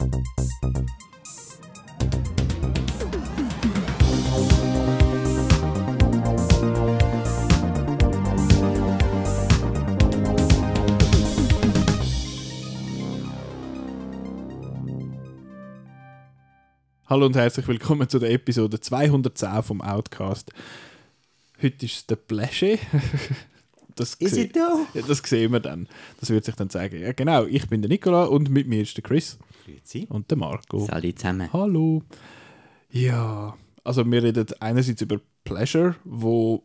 Hallo und herzlich willkommen zu der Episode 210 vom Outcast. Heute ist es der Pläsche. Das Is it though? Ja, das sehen wir dann. Das wird sich dann zeigen. Ja, genau, ich bin der Nikola und mit mir ist der Chris Grüezi. und der Marco. Salut zusammen. Hallo. Ja, also wir reden einerseits über Pleasure, wo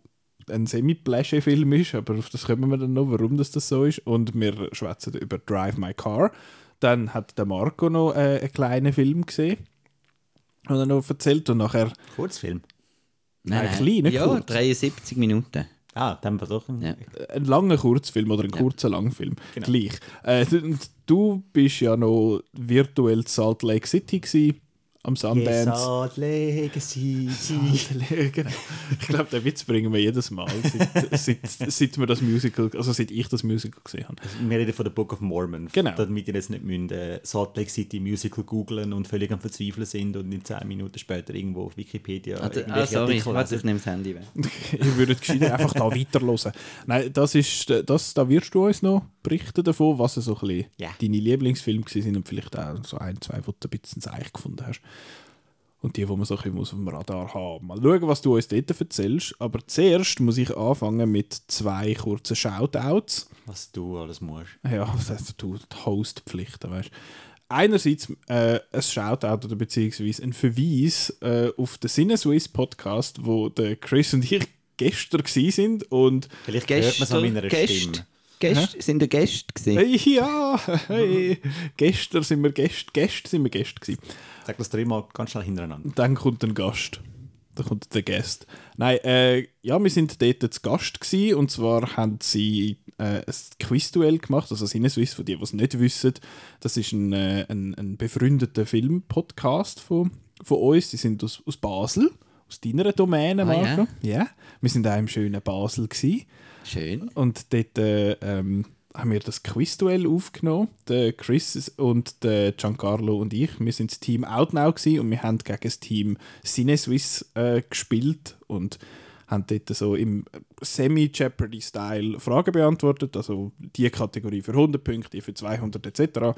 ein Semi-Pleasure-Film ist, aber auf das kommen wir dann noch, warum das, das so ist. Und wir schwätzen über Drive My Car. Dann hat der Marco noch äh, einen kleinen Film gesehen. Und er noch erzählt und nachher Kurzfilm. Nein, klein, nicht Ja, kurz. 73 Minuten. Ah, dann war doch ein Ja. einen langen Kurzfilm oder einen kurzen Langfilm. Genau. Gleich. Äh, und du bist ja noch virtuell in Salt Lake City gewesen, am Sundance. Salt Legacy. Genau. Ich glaube, den Witz bringen wir jedes Mal, seit, seit, seit wir das Musical, also seit ich das Musical gesehen habe. Wir reden von der Book of Mormon. Genau. Damit ihr jetzt nicht müsst, äh, Salt Lake City Musical googlen und völlig am Verzweifeln sind und in 10 Minuten später irgendwo auf Wikipedia Ah, d- ah, irgendwelche sorry, Artikel warte, lesen. ich nehme das Handy weg. Ihr würdet gescheiter einfach da weiterhören. Nein, das ist, das, da wirst du uns noch berichten davon, was so ein bisschen Ja. deine Lieblingsfilme sind und vielleicht auch so ein, zwei, wo du ein bisschen Seich gefunden hast. Und die, die man so ein bisschen auf dem Radar haben. Mal schauen, was du uns dort erzählst. Aber zuerst muss ich anfangen mit zwei kurzen Shoutouts. Was du alles musst. Ja, das heißt, du die Hostpflichten, weißt Einerseits äh, ein Shoutout oder beziehungsweise ein Verweis äh, auf den Sinneswiss Podcast, wo der Chris und ich gestern gsi sind und Vielleicht hört man es an meiner Gäste, Stimme. Gäste, sind der Gäste gewesen? hey, ja, hey, gestern sind wir Gäste, Gäste sind wir Gäste gsi. Sag das dreimal ganz schnell hintereinander. Und dann kommt ein Gast. Dann kommt der Gast. Nein, äh, ja, wir sind dort zu Gast gsi und zwar haben sie äh, ein Quizduell gemacht, also Sinneswiss, für die, die es nicht wissen. Das ist ein, äh, ein, ein befreundeter Film-Podcast von, von uns. Die sind aus, aus Basel, aus deiner Domäne, Ah, Marco. ja? Wir sind auch im schönen Basel gsi. Schön. Und dort äh, ähm, haben wir das Quizduell aufgenommen. Der Chris und der Giancarlo und ich. Wir sind das Team Outnow und wir haben gegen das Team Cineswiss äh, gespielt und haben dort so im Semi-Jeopardy-Style Fragen beantwortet. Also die Kategorie für 100 Punkte, die für 200 etc.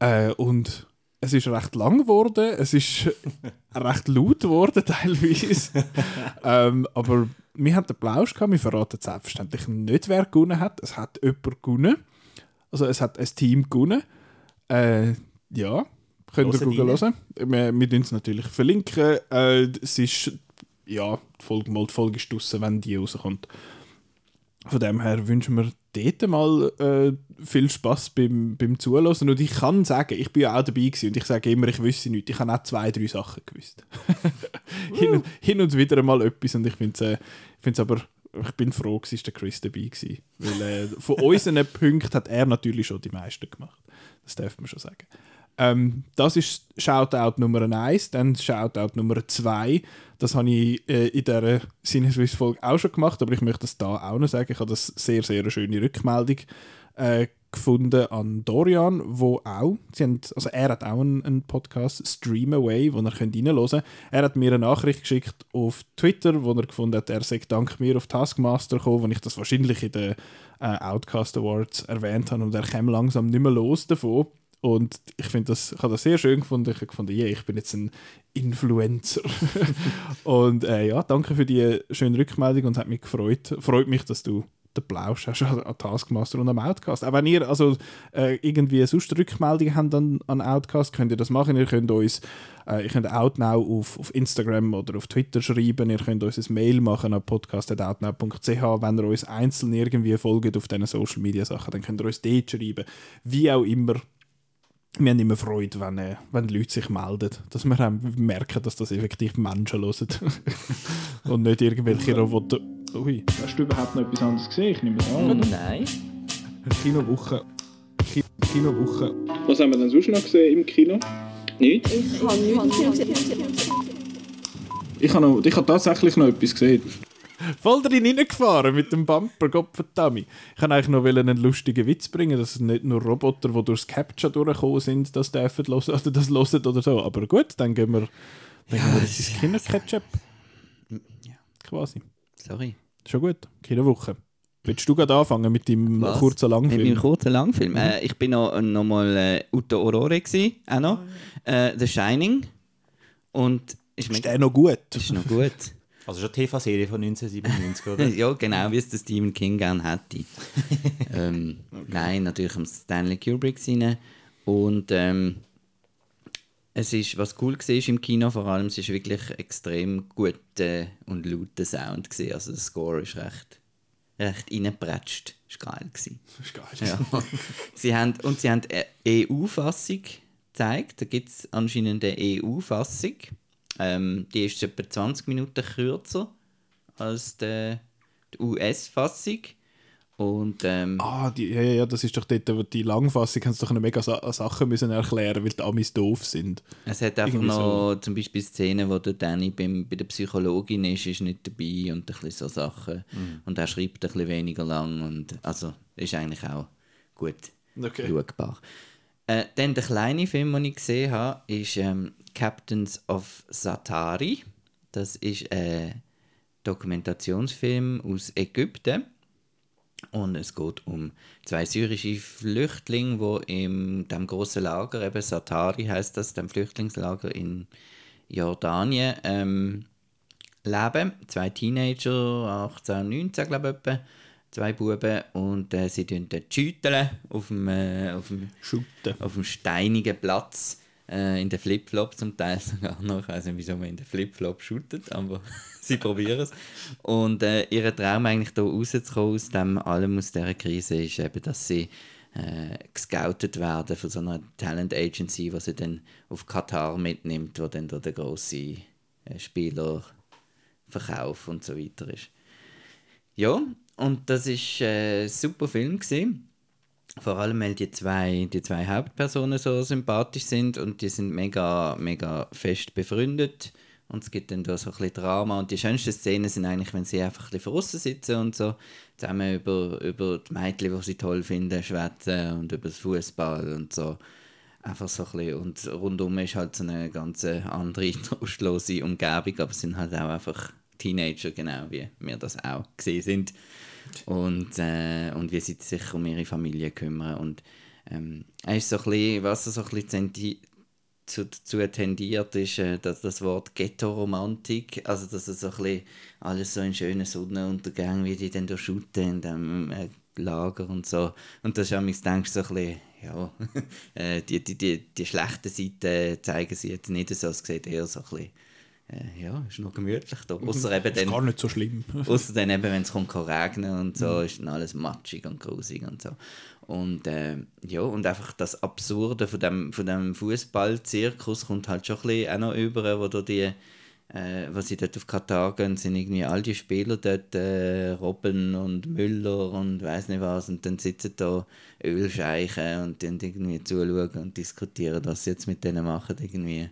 Äh, und es ist recht lang geworden, es ist recht laut geworden teilweise. ähm, aber wir hatten den Plausch gehabt, wir verraten selbstverständlich nicht, wer gewonnen hat. Es hat jemand gewonnen. Also es hat ein Team gewonnen. Äh, ja, könnt ihr Google hören. Wir, wir es natürlich verlinken. Äh, es ist, ja, die Folge, mal die Folge ist draussen, wenn die rauskommt. Von dem her wünschen wir dort mal äh, viel Spaß beim, beim Zuhören. Und ich kann sagen, ich bin ja auch dabei gewesen und ich sage immer, ich wüsste nichts. Ich habe auch zwei, drei Sachen gewusst. hin, und, hin und wieder mal etwas und ich finde es äh, aber, ich bin froh, dass der Chris dabei war. Weil äh, von unseren Punkten hat er natürlich schon die meisten gemacht. Das darf man schon sagen. Ähm, das ist Shoutout Nummer 1, dann Shoutout Nummer 2. Das habe ich äh, in dieser Sinneswiss-Folge auch schon gemacht, aber ich möchte das da auch noch sagen. Ich habe das sehr, sehr schöne Rückmeldung äh, gefunden an Dorian, wo auch, sie haben, also er hat auch einen, einen Podcast, Stream Away, wo ihr könnt reinhören könnt. Er hat mir eine Nachricht geschickt auf Twitter, wo er gefunden hat, er sei dank mir auf Taskmaster gekommen, wo ich das wahrscheinlich in den äh, Outcast Awards erwähnt habe und er kam langsam nicht mehr los davon. Und ich finde das, ich habe das sehr schön gefunden. Ich habe gefunden, yeah, ich bin jetzt ein Influencer. und äh, ja, danke für die schöne Rückmeldung und es hat mich gefreut. Freut mich, dass du den Plausch hast an an Taskmaster und am Outcast. Auch wenn ihr also äh, irgendwie sonst Rückmeldungen habt an, an Outcast, könnt ihr das machen. Ihr könnt uns, äh, ihr könnt Outnow auf, auf Instagram oder auf Twitter schreiben. Ihr könnt uns ein Mail machen an podcast.outnow.ch. Wenn ihr uns einzeln irgendwie folgt auf diesen Social Media Sachen, dann könnt ihr uns dort schreiben. Wie auch immer wir haben immer Freude, wenn, äh, wenn die Leute sich melden. Dass wir auch merken, dass das effektiv Menschen hören. Und nicht irgendwelche Roboter. Ui. Hast du überhaupt noch etwas anderes gesehen? Ich nehme es an. Nein. Kinowoche. Ki Kinowoche. Was haben wir denn sonst noch gesehen im Kino? Nichts? Ich habe nichts gesehen. Ich habe, noch, ich habe tatsächlich noch etwas gesehen. Voll drin reingefahren mit dem Bumper, Gottverdammt. Ich kann eigentlich noch einen lustigen Witz bringen, dass es nicht nur Roboter, die durchs Capture durchgekommen sind, das dürfen hören, oder das hören oder so. Aber gut, dann gehen wir, dann gehen wir jetzt ins Kinderketchup. Ja. Quasi. Sorry. Schon gut. Kinowoche. Willst du gerade anfangen mit deinem Was? kurzen Mit meinem Langfilm? kurzen Langfilm. Äh, ich bin noch, noch mal äh, Uto Aurore gsi, auch noch. Äh, The Shining. Und ist, Ist der noch gut? ist noch gut. Also schon die TV-Serie von 1997, oder? ja, genau, wie es der Stephen King gerne hätte. ähm, Nein, natürlich am Stanley Kubrick rein. Und ähm, es ist, was cool war im Kino vor allem, es ist wirklich extrem guter und lauter Sound gewesen. Also der Score ist recht, recht reingepratscht. Ist geil gewesen. Das ist geil. Ja. sie haben, und sie haben eine EU-Fassung gezeigt. Da gibt es anscheinend eine EU-Fassung. Ähm, die ist etwa 20 Minuten kürzer als die, die US-Fassung. Und ähm, Ah, die, ja, ja, das ist doch dort, wo die Langfassung haben sie doch eine mega Sa Sachen müssen erklären, weil die Amis doof sind. es hat einfach irgendwie noch zum Beispiel Szenen, wo der Danny beim, bei der Psychologin ist, ist nicht dabei und ein bisschen so Sachen. Und er schreibt ein bisschen weniger lang. Und, also ist eigentlich auch gut. Okay. schaubar. Äh, dann der kleine Film, den ich gesehen habe, ist ähm, Captains of Satari. Das ist ein Dokumentationsfilm aus Ägypten. Und es geht um zwei syrische Flüchtlinge, die in dem großen Lager, eben Satari heißt das, dem Flüchtlingslager in Jordanien, ähm, leben. Zwei Teenager, 18 und 19, glaube ich, etwa. Zwei Buben. Und äh, sie tun dort schütteln auf dem, äh, auf dem auf dem steinigen Platz äh, in den Flipflop zum Teil sogar noch. Ich weiß nicht, wieso man in den Flipflop shootet, aber sie probieren es. Und äh, ihr Traum eigentlich da rauszukommen aus dem allem, aus dieser Krise, ist eben, dass sie äh, gescoutet werden von so einer Talent Agency, die sie dann auf Katar mitnimmt, wo dann da der grosse äh, Spieler Verkauf und so weiter ist. Ja, und das ist äh, ein super Film gewesen. Vor allem, weil die zwei, die zwei Hauptpersonen so sympathisch sind und die sind mega, mega fest befreundet. Und es gibt dann da so ein bisschen Drama. Und die schönsten Szenen sind eigentlich, wenn sie einfach ein bisschen draussen sitzen und so zusammen über, über die Mädchen, die sie toll finden, schwätzen und über das Fußball und so. Einfach so ein bisschen. Und rundum ist halt so eine ganz andere, trostlose Umgebung, aber es sind halt auch einfach Teenager, genau wie wir das auch gesehen sind. Und, äh, und wie sie sich um ihre Familie kümmern. Und ähm, er ist so ein bisschen, was er so ein bisschen zu, dazu tendiert, ist äh, das, das Wort Ghetto-Romantik. Also, dass er so ein alles so in schönen Sonnenuntergang, wie die dann da in dem äh, Lager und so. Und da denkst du so ein bisschen, ja, äh, die, die, die, die schlechten Seiten zeigen sie jetzt nicht so, es sieht eher so ein bisschen, äh, ja, ist noch gemütlich da. Außer eben Ist dann, gar nicht so schlimm. Außer dann eben, wenn es kommt, kann regnen und so, ist dann alles matschig und grusig und so. Und äh, ja, und einfach das Absurde von dem, von dem Fußball-Zirkus kommt halt schon ein bisschen auch noch über, wo da die, äh, was sie dort auf Katar gehen, sind irgendwie all die Spieler dort, äh, Robben und Müller und weiß nicht was, und dann sitzen da Ölscheichen und dann irgendwie zuschauen und diskutieren, was sie jetzt mit denen machen, irgendwie.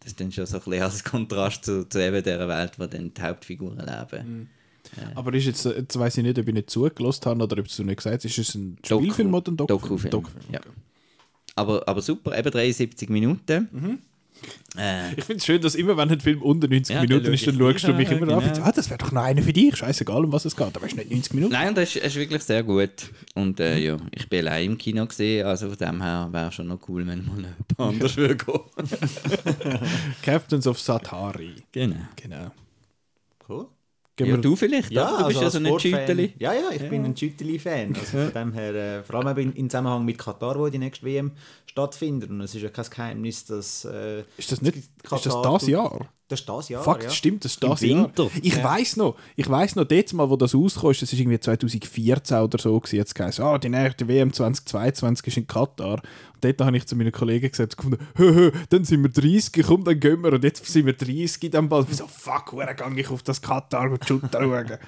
Das ist dann schon so ein bisschen als Kontrast zu, zu eben dieser Welt, wo dann die Hauptfiguren leben. Aber ist jetzt, jetzt weiß ich nicht, ob ich nicht zugelassen habe oder ob du nicht gesagt hast, ist es ein Doku. Spielfilm oder ein Doku Dokufilm. Dokufilm, Ja. okay. Aber, aber super, eben 73 Minuten. Mhm. Äh, Ich finde es schön, dass immer, wenn ein Film unter 90 Ja, Minuten ist, dann schaust du mich immer an. genau. Ah, das wäre doch noch einer für dich. Scheißegal, um was es geht. Aber es ist nicht 90 Minuten. nein, und das ist, ist wirklich sehr gut. Und äh, ja, ich bin allein im Kino gesehen, also von dem her wäre schon noch cool, wenn mal jemand anders würde gehen. Captains of Satari. Genau. Genau. Cool. Gehen Ja, wir- du vielleicht, Ja, du bist ja als so ein Schütteli. Ja, ja, ich bin ein Schütteli-Fan. Also von dem her, äh, vor allem eben in, in Zusammenhang mit Katar, wo die nächste WM stattfindet. Und es ist ja kein Geheimnis, dass. Äh, Ist das nicht ist das Katar das Jahr? Das ist das Jahr. Fuck, ja. stimmt, das ist Im das Jahr. Winter. Ich Ja. weiß noch, ich weiß noch, dort mal, wo das rauskam, das ist irgendwie 2014 oder so, gewesen, jetzt geheißen, ah, die nächste WM 2022 ist in Katar. Und dort habe ich zu meinen Kollegen gesagt, gefunden, hö, hö, dann sind wir 30, komm, dann gehen wir. Und jetzt sind wir 30 in dem Ball. Ich so, fuck, woher gehe ich auf das Katar und Shooter schauen?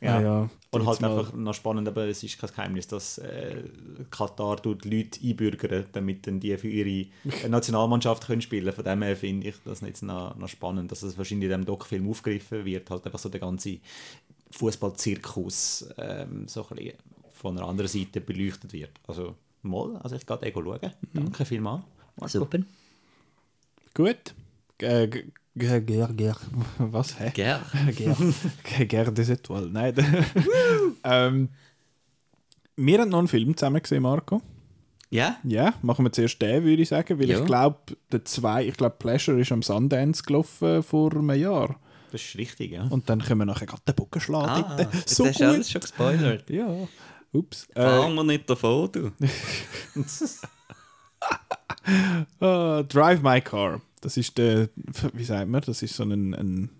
Ja. Ah, ja. Und halt mal- einfach noch spannend, aber es ist kein Geheimnis, dass äh, Katar tut Leute einbürgern, damit dann die für ihre Nationalmannschaft können spielen Von dem her finde ich das jetzt noch, noch spannend, dass es wahrscheinlich in diesem Doc-Film aufgegriffen wird. Halt einfach so der ganze Fußballzirkus ähm, so ein bisschen von einer anderen Seite beleuchtet wird. Also mal, also ich gehe Ego schauen. Danke vielmals. Marco. Super. Gut. Äh, g- g- ger, ger, was? Hä? Gern. Ger, ger des Etoiles. Nein. ähm, wir haben noch einen Film zusammen gesehen, Marco. Ja? Ja, machen wir zuerst den, würde ich sagen, weil Ja. ich glaube, der zwei, ich glaube, Pleasure ist am Sundance gelaufen vor einem Jahr. Das ist richtig, ja. Und dann können wir nachher gerade den Bogen schlagen. Ah, dort. jetzt so hast du alles gut. schon gespoilert. Ja. Ups. Äh, Fahren wir nicht davon, du. äh, Drive My Car. Das ist der, wie sagt man, das ist so ein, ein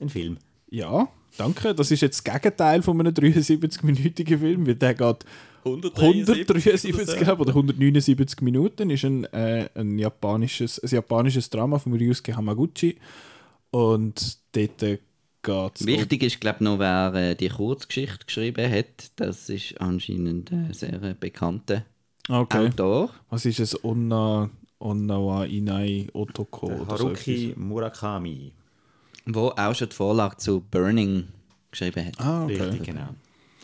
Ein Film. ja, danke. Das ist jetzt das Gegenteil von einem 73-minütigen Film, weil der geht 173 glaube oder 179 Minuten ist ein, äh, ein japanisches, ein japanisches Drama von Ryusuke Hamaguchi und dort geht es Wichtig ist, glaube ich, noch, wer äh, die Kurzgeschichte geschrieben hat. Das ist anscheinend ein sehr äh, bekannter okay. Autor. Was ist es? Onna, Onnawa Inai Otoko Der oder so Haruki Murakami. wo auch schon die Vorlage zu Burning geschrieben hat. Ah, okay. Richtig, genau.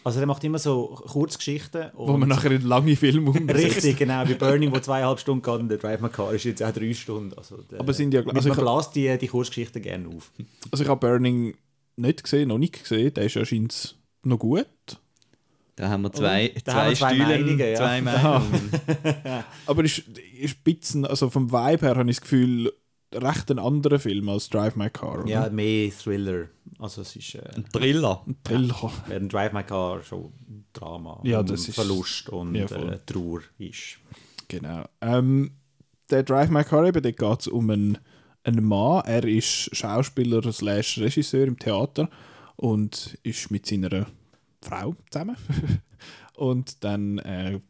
Also der macht immer so Kurzgeschichten. Wo man nachher in lange Filme umsetzt. Richtig, genau. Wie Burning, wo zweieinhalb Stunden geht und der Drive My Car ist jetzt auch drei Stunden. Also der, Aber sind ja- also man ich- bläst die, die Kurzgeschichten gerne auf. Also ich habe Burning nicht gesehen, noch nicht gesehen. Der ist anscheinend noch gut. Da haben wir zwei, da zwei, haben wir zwei Stühle, Meinungen, ja. zwei Meinungen. Aber ist, ist Bitzen, also vom Vibe her habe ich das Gefühl, recht ein anderer Film als Drive My Car. Oder? Ja, mehr Thriller. Also es ist äh, Thriller. Thriller. während Drive My Car schon Drama Ja, und das ist- Verlust und Ja, äh, Trauer ist. Genau. Ähm, der Drive My Car, eben, da geht es um einen, einen Mann. Er ist Schauspieler slash Regisseur im Theater und ist mit seiner Frau zusammen. und dann äh,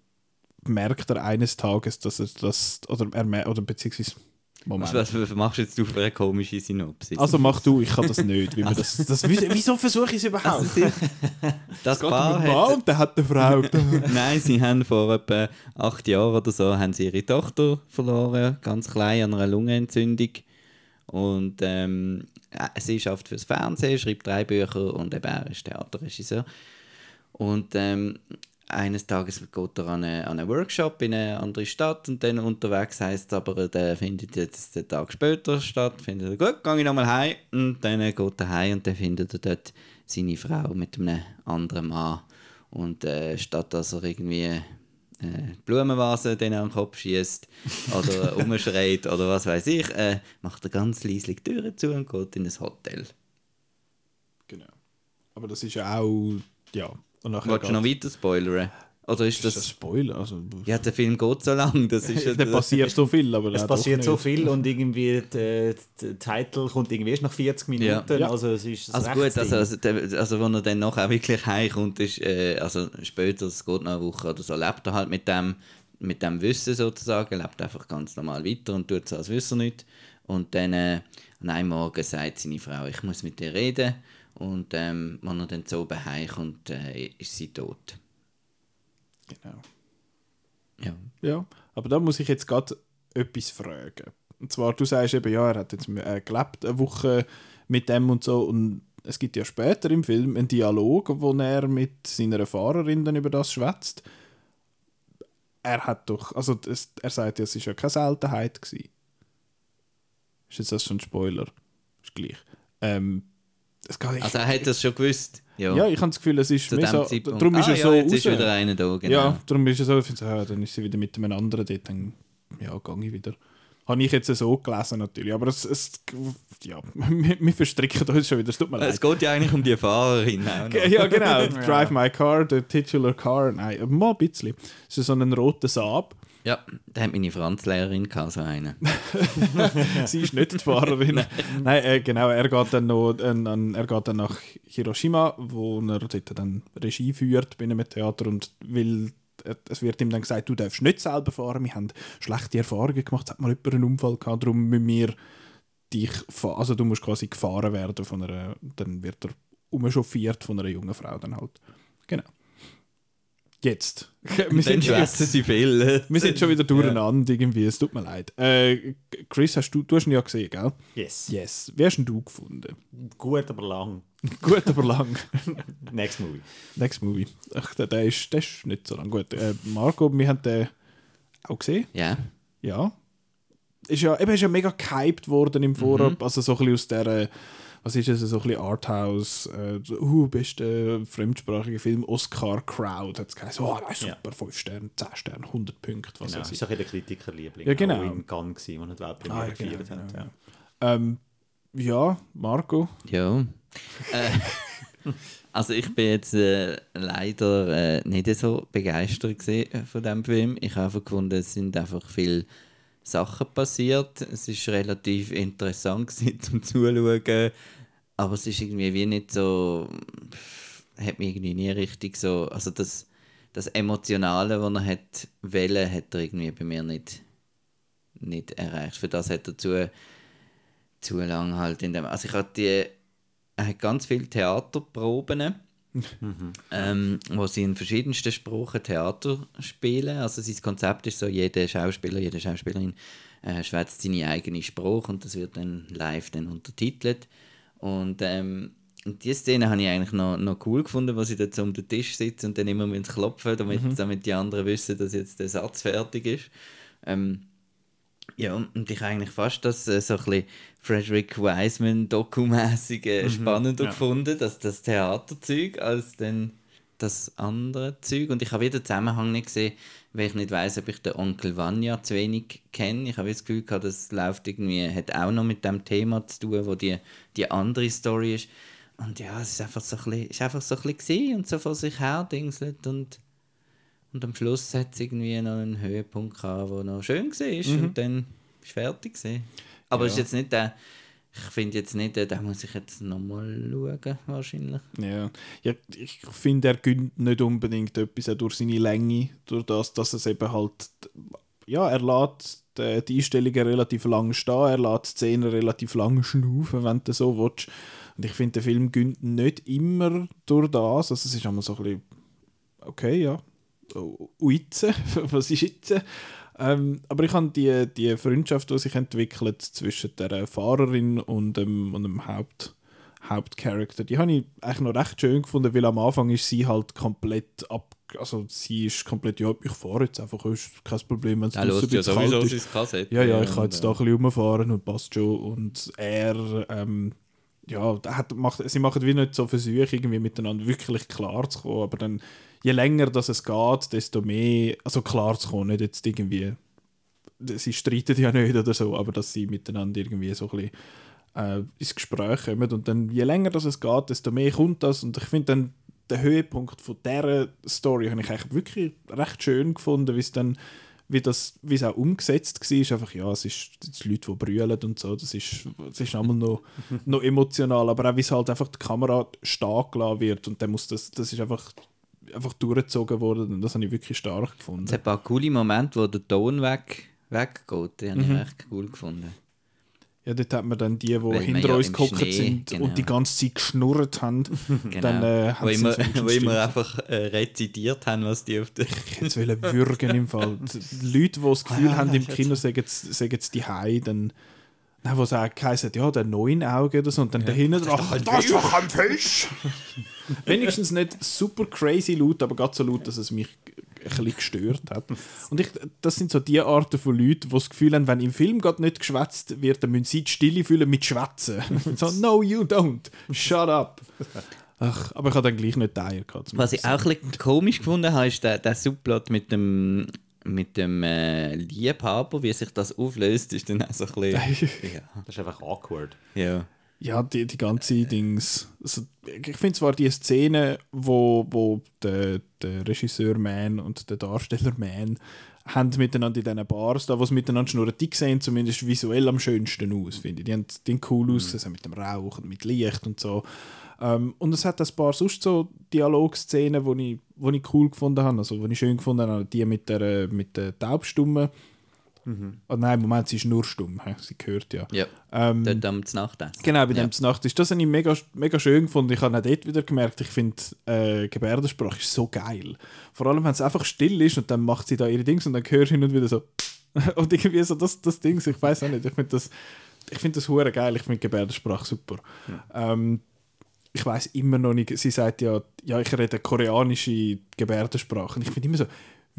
merkt er eines Tages, dass er das, oder er oder beziehungsweise, Moment. Was, was machst jetzt du für eine komische Synopsis? Also mach du, ich kann das nicht. Wie man das, das, wieso versuche ich es überhaupt? Also das Paar Mann hat, und der hat eine Frau. Nein, sie haben vor etwa acht Jahren oder so haben sie ihre Tochter verloren, ganz klein an einer Lungenentzündung. Und ähm, äh, sie schafft fürs Fernsehen, schreibt drei Bücher und eben er ist Theaterregisseur. Und ähm, eines Tages geht er an einen, an einen Workshop in eine andere Stadt und dann unterwegs heißt es aber, der findet jetzt den Tag später statt. Findet er, gut, gehe ich nochmal heim. Und dann geht er heim und dann findet er dort seine Frau mit einem anderen Mann. Und äh, statt dass er irgendwie äh, Blumenvase den an den Kopf schießt oder umschreit oder was weiß ich, äh, macht er ganz leise die Türen zu und geht in ein Hotel. genau. Aber das ist ja auch, ja. Und nachher Wolltest du noch weiter spoilern? Oder ist ist das das... Spoiler? Also, Ja, der Film geht so lang, das ist... ja- da passiert so viel, aber Es auch passiert so viel und irgendwie der, Titel kommt irgendwie erst nach 40 Minuten. Ja. Also es ist Also gut, also, also, also wenn er dann nachher wirklich heimkommt, ist, äh, also später, es geht noch eine Woche oder so, lebt er halt mit dem, mit dem Wissen sozusagen, lebt einfach ganz normal weiter und tut so, als wüsste er nicht. Und dann äh, an einem Morgen sagt seine Frau, ich muss mit dir reden. Und ähm, wenn er dann so oben heimkommt, äh, ist sie tot. Genau. Ja. Ja, aber da muss ich jetzt gerade etwas fragen. Und zwar, du sagst eben, ja, er hat jetzt äh, gelebt eine Woche mit dem und so und es gibt ja später im Film einen Dialog, wo er mit seiner Fahrerin dann über das schwätzt. Er hat doch, also das, er sagt ja, es ist ja keine Seltenheit gewesen. Ist jetzt das schon ein Spoiler? Ist gleich. Ähm, es geht, Also er hat das schon gewusst. Ja, ja, ich habe das Gefühl, es ist mehr so, Zeitpunkt. darum ist ah, er ja, so jetzt ist raus. wieder einer da, genau. Ja, darum ist es so, ich finde, ah, dann ist sie wieder mit einem anderen dort, dann ja, gehe ich wieder. Habe ich jetzt so gelesen natürlich, aber es, es ja, wir, wir verstricken uns schon wieder, es tut mir Es leid. geht ja eigentlich um die Fahrerin. Ja, genau, Drive My Car, der Titular Car, nein, mal ein bisschen. Es ist so ein roter Saab. Ja, da hat meine Franzlehrerin so einen. Sie ist nicht die Fahrerin. Nein, äh, genau, er geht, dann noch, äh, er geht dann nach Hiroshima, wo er dort dann Regie führt bei einem Theater und will, äh, es wird ihm dann gesagt, du darfst nicht selber fahren, wir haben schlechte Erfahrungen gemacht, es hat mal jemand einen Unfall gehabt, darum müssen wir dich fahren, also du musst quasi gefahren werden von einer, dann wird er umchauffiert von einer jungen Frau dann halt. Genau. Jetzt. Wir sind, schwätzen sie viel. wir sind schon wieder durcheinander irgendwie, es tut mir leid. Äh, Chris, hast du, du hast ihn ja gesehen, gell? yes. Yes. Wie hast denn du gefunden? Gut, aber lang. Gut, aber lang. Next Movie. Next Movie. Ach, der, der, ist, der ist nicht so lang. Gut, äh, Marco, wir haben den auch gesehen. Ja. Ja. Ist ja, eben ist ja mega gehypt worden im Vorab. Also so ein bisschen aus der, äh, was ist es, so ein bisschen Arthouse, äh, uh, beste fremdsprachige Film, Oscar Crowd, hat es geheißen. Oh, nein, super, Ja. 5 Sterne, 10 Sterne, 100 Punkte, was Genau, weiß ich. ist auch der Kritikerliebling. Ja, genau. Auch in Cannes gewesen, wo er die Weltpremiere Ah, ja, genau, gefeiert hat. genau, Ja. Ähm, ja, Marco. Ja. äh, also ich bin jetzt äh, leider äh, nicht so begeistert von dem Film. Ich habe einfach gefunden, es sind einfach viele Sachen passiert. Es ist relativ interessant zum Zuschauen, aber es ist irgendwie wie nicht so, hat mich irgendwie nie richtig so, also das, das Emotionale, was er hat wollen, hat er irgendwie bei mir nicht, nicht erreicht. Für das hat er zu zu lang halt in dem. Also ich hatte die, er hat ganz viele Theaterproben, ähm, wo sie in verschiedensten Sprachen Theater spielen. Also sein Konzept ist so, jeder Schauspieler, jede Schauspielerin äh, schwätzt seine eigene Sprache und das wird dann live dann untertitelt. Und ähm, und diese Szene habe ich eigentlich noch, noch cool gefunden, wo sie dort so um den Tisch sitzen und dann immer müssen klopfen damit, damit die anderen wissen, dass jetzt der Satz fertig ist. Ähm, ja, und ich eigentlich fast das äh, so ein bisschen Frederick Wiseman dokumäßig äh, spannender ja. gefunden, dass das Theaterzeug als dann das andere Zeug. Und ich habe wieder den Zusammenhang nicht gesehen, weil ich nicht weiß, ob ich den Onkel Vanya zu wenig kenne. Ich habe das Gefühl gehabt, das läuft irgendwie, hat auch noch mit dem Thema zu tun, wo die, die andere Story ist. Und ja, es ist einfach so ein bisschen, ist einfach so ein bisschen und so vor sich her dingselt und und am Schluss hat es irgendwie noch einen Höhepunkt gehabt, der noch schön war. Und dann ist fertig. Gewesen. Aber es ist jetzt nicht der. Ich finde jetzt nicht, den den muss ich jetzt nochmal schauen, wahrscheinlich. Ja. ja ich finde, er gönnt nicht unbedingt etwas auch durch seine Länge, durch das, dass es eben halt, ja, er lässt die, die Einstellungen relativ lang stehen, er lässt die Szenen relativ lang schnaufen, wenn du so willst. Und ich finde, der Film gönnt nicht immer durch das, also es ist immer so ein bisschen, okay, ja, oh, Uitze, was ist jetzt? Ähm, aber ich habe die, die Freundschaft, die sich entwickelt zwischen der Fahrerin und dem, und dem Haupt, Hauptcharakter, die habe ich eigentlich noch recht schön gefunden, weil am Anfang ist sie halt komplett ab, also sie ist komplett, ja, ich fahre jetzt einfach, ist kein Problem, wenn es Er draussen hört ja bisschen kalt ist. Ja, ja, ich kann und, jetzt da ein bisschen rumfahren und passt schon. Und er, ähm, ja, hat, macht, sie machen wie nicht so Versuche, irgendwie miteinander wirklich klar zu kommen. Aber dann, je länger das es geht, desto mehr, also klar zu kommen, nicht jetzt irgendwie, sie streiten ja nicht oder so, aber dass sie miteinander irgendwie so ein bisschen äh, ins Gespräch kommen. Und dann, je länger das es geht, desto mehr kommt das. Und ich finde dann, der Höhepunkt von dieser Story habe ich eigentlich wirklich recht schön gefunden, wie es dann wie das wie es auch umgesetzt war, ist einfach, ja, es ist die Leute, die brüllen und so, das ist, das ist einmal noch, noch emotional, aber auch wie es halt einfach die Kamera stark gelassen wird und dann muss das, das ist einfach, einfach durchgezogen worden und das habe ich wirklich stark Es gefunden. hat ein paar coole Momente, wo der Ton weg, weggeht. Die habe ich echt cool gefunden. Ja, dort hat man dann die, die Weil hinter ja uns Schnee, sind genau. und die ganze Zeit geschnurrt haben. Genau. Dann äh, wo sie immer, wo immer einfach äh, rezitiert haben, was die auf der. Ich hätte es würgen im Fall. Die Leute, die das Gefühl Ah, haben, im Kino sagen es es die Hai, dann Nein, wo sagt, heisst, ja, der neun Augen oder so, und dann dahinter dran, das ist doch ein Fisch! Wenigstens nicht super crazy laut, aber gerade so laut, dass es mich bisschen gestört hat. Und ich, das sind so die Arten von Leuten, die das Gefühl haben, wenn im Film gerade nicht geschwätzt wird, dann müssen sie die Stille fühlen mit Schwätzen. so, no, you don't. Shut up. Ach, aber ich habe dann gleich nicht die Eier gehabt. Was ich auch ein bisschen komisch gefunden habe, ist der, der Subplot mit dem, mit dem äh, Liebhaber, wie sich das auflöst, ist dann auch so ein bisschen. ja. Das ist einfach awkward. ja. Ja, die, die ganze Dings. Also, ich finde zwar die Szene, wo, wo der, der Regisseur Man und der Darsteller Man haben miteinander in diesen Bars, da wo sie miteinander schnurren, die sehen zumindest visuell am schönsten aus, finde ich. Die haben, haben cool ausgesehen, mit dem Rauch und mit Licht und so. Ähm, und es hat ein paar sonst so Dialogszenen, die ich, wo ich cool gefunden habe, also die ich schön gefunden habe, die mit der, mit der Taubstumme. Oh nein, Moment, sie ist nur stumm, sie hört ja. ja. Ähm, Dort am Znacht Genau, bei Ja. dem Nacht ist das habe ich mega, mega schön gefunden. Ich habe auch dort wieder gemerkt, ich finde äh, Gebärdensprache ist so geil. Vor allem, wenn es einfach still ist und dann macht sie da ihre Dings und dann hörst du hin und wieder so und irgendwie so das, das Ding, ich weiß auch nicht, ich finde das ich finde das hure geil, ich finde Gebärdensprache super. Ähm, ich weiß immer noch nicht, sie sagt ja, ja, ich rede koreanische Gebärdensprache. Und ich finde immer so,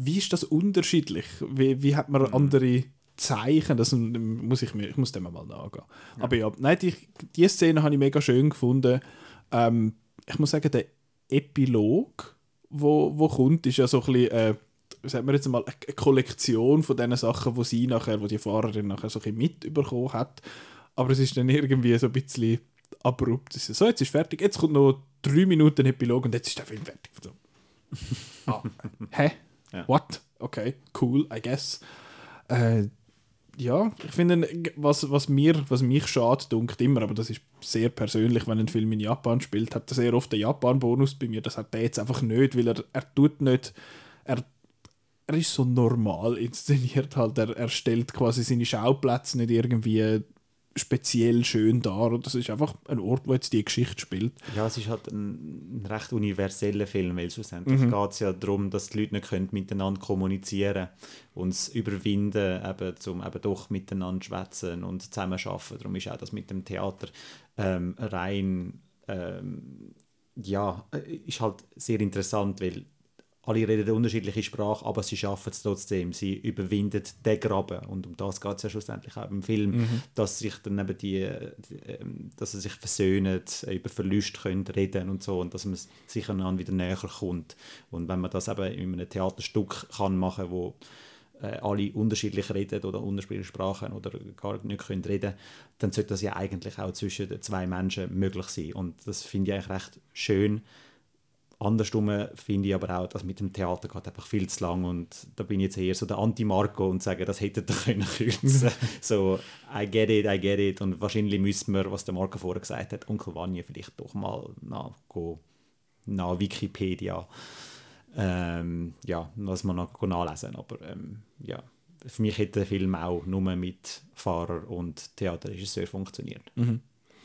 wie ist das unterschiedlich? Wie, wie hat man Mhm. andere Zeichen? Das muss ich mir, ich muss dem mal nachgehen. Aber ja, nein, die, die Szene habe ich mega schön gefunden. Ähm, ich muss sagen, der Epilog, wo, wo kommt, ist ja so ein bisschen, äh, sagen wir jetzt mal, eine Kollektion von den Sachen, wo sie nachher, wo die Fahrerin nachher so ein bisschen mitbekommen hat. Aber es ist dann irgendwie so ein bisschen abrupt. Es ist So, jetzt ist fertig, jetzt kommt noch drei Minuten Epilog und jetzt ist der Film fertig. So. ah, hä? Ja. What? Okay, cool, I guess. Äh, ja, ich finde, was, was, mir, was mich schade dunkt immer, aber das ist sehr persönlich, wenn ein Film in Japan spielt, hat er sehr oft den Japan-Bonus bei mir. Das hat der jetzt einfach nicht, weil er, er tut nicht, er, er ist so normal inszeniert halt. Er, er stellt quasi seine Schauplätze nicht irgendwie speziell schön dar. Und das ist einfach ein Ort, wo jetzt die Geschichte spielt. Ja, es ist halt ein, ein recht universeller Film, weil schlussendlich geht es ja darum, dass die Leute nicht können miteinander kommunizieren und es überwinden, eben, um eben doch miteinander schwätzen und zusammenarbeiten. Darum ist auch das mit dem Theater ähm, rein, ähm, ja, äh, ist halt sehr interessant, weil alle reden eine unterschiedliche Sprache, aber sie schaffen es trotzdem. Sie überwinden den Graben. Und um das geht es ja schlussendlich auch im Film, dass sich dann eben die, die ähm, dass sie sich versöhnen, über Verluste können reden und so und dass man sich einander wieder näher kommt. Und wenn man das eben in einem Theaterstück kann machen, wo äh, alle unterschiedlich reden oder unterschiedliche Sprachen oder gar nicht können reden, dann sollte das ja eigentlich auch zwischen den zwei Menschen möglich sein. Und das finde ich eigentlich recht schön. Andersrum finde ich aber auch, dass mit dem Theater geht einfach viel zu lang und da bin ich jetzt eher so der Anti-Marco und sage, das hätte ihr können kürzen. So, I get it, I get it. Und wahrscheinlich müssen wir, was der Marco vorher gesagt hat, Onkel Vanya vielleicht doch mal nach, go, nach Wikipedia. Ähm, ja, was man noch nachlesen. Aber ähm, ja, für mich hätte der Film auch nur mit Fahrer und Theaterregisseur funktioniert.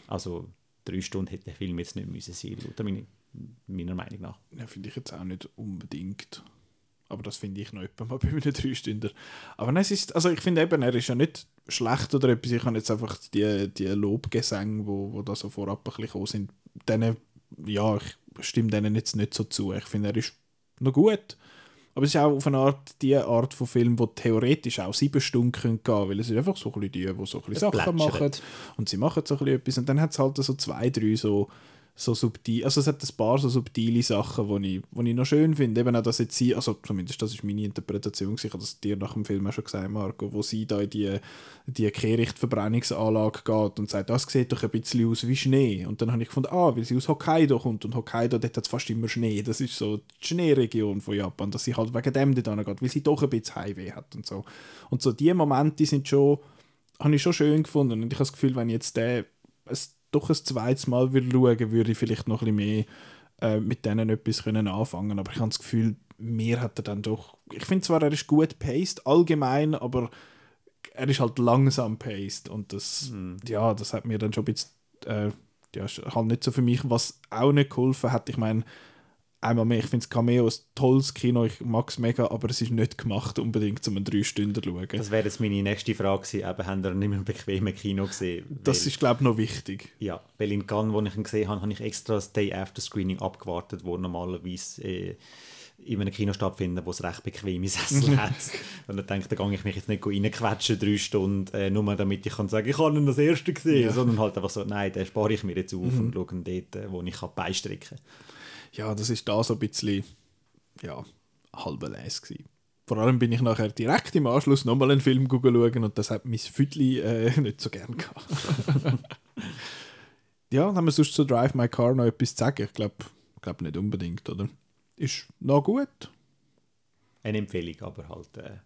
Also drei Stunden hätte der Film jetzt nicht müssen sein, laut meiner, meiner Meinung nach. Ja, finde ich jetzt auch nicht unbedingt. Aber das finde ich noch etwa mal bei einem Dreistünder. Aber nein, es ist, also ich finde eben, er ist ja nicht schlecht oder etwas. Ich habe jetzt einfach die, die Lobgesänge, wo, wo da so vorab ein bisschen gekommen sind, denen, ja, ich stimme denen jetzt nicht so zu. Ich finde, er ist noch gut. Aber es ist auch auf eine Art, die Art von Film, wo theoretisch auch sieben Stunden gehen können, weil es ist einfach so ein bisschen die, die so ein bisschen Sachen machen und sie machen so ein bisschen etwas und dann hat es halt so zwei, drei so, so subtil, also es hat ein paar so subtile Sachen, die ich, wo ich noch schön finde, eben auch, dass jetzt sie, also zumindest das ist meine Interpretation, ich habe das dir nach dem Film auch schon gesagt, Marco, wo sie da in die, die Kehrichtverbrennungsanlage geht und sagt, das sieht doch ein bisschen aus wie Schnee. Und dann habe ich gefunden, ah, weil sie aus Hokkaido kommt. Und Hokkaido, dort hat fast immer Schnee, das ist so die Schneeregion von Japan, dass sie halt wegen dem dort geht, weil sie doch ein bisschen Heimweh hat und so. Und so die Momente sind schon, habe ich schon schön gefunden. Und ich habe das Gefühl, wenn jetzt den es doch ein zweites Mal würde schauen, würde ich vielleicht noch ein bisschen mehr äh, mit denen etwas können anfangen. Aber ich habe das Gefühl, mehr hat er dann doch, ich finde zwar, er ist gut paced, allgemein, aber er ist halt langsam paced und das, ja, das hat mir dann schon ein bisschen, äh, ja, halt nicht so für mich, was auch nicht geholfen hat, ich meine, einmal mehr, ich finde das Cameo ein tolles Kino, ich mag es mega, aber es ist nicht gemacht unbedingt, um einen drei Stunden zu schauen. Das wäre jetzt meine nächste Frage gewesen, eben, haben wir nicht mehr im bequemen Kino gesehen? Das Weil- ist, glaube ich, noch wichtig. Ja, weil in Cannes, wo ich ihn gesehen habe, habe ich extra das Day After Screening abgewartet, wo normalerweise äh, in einem Kino stattfindet, wo es recht bequeme Sessel hat. Und dann denke da gehe ich mich jetzt nicht reinquetschen, drei Stunden, äh, nur damit ich kann sagen, ich habe ihn das erste gesehen, Ja. sondern halt einfach so, nein, den spare ich mir jetzt auf und schaue ihn dort, äh, wo ich kann beistricken ja, das ist da so ein bisschen, ja, halber Les gewesen. Vor allem bin ich nachher direkt im Anschluss nochmal einen Film schauen und das hat mein Füdli äh, nicht so gern gehabt. ja, haben wir sonst zu Drive My Car noch etwas zu sagen? Ich glaube glaub nicht unbedingt, oder? Ist noch gut. Eine Empfehlung, aber halt, äh,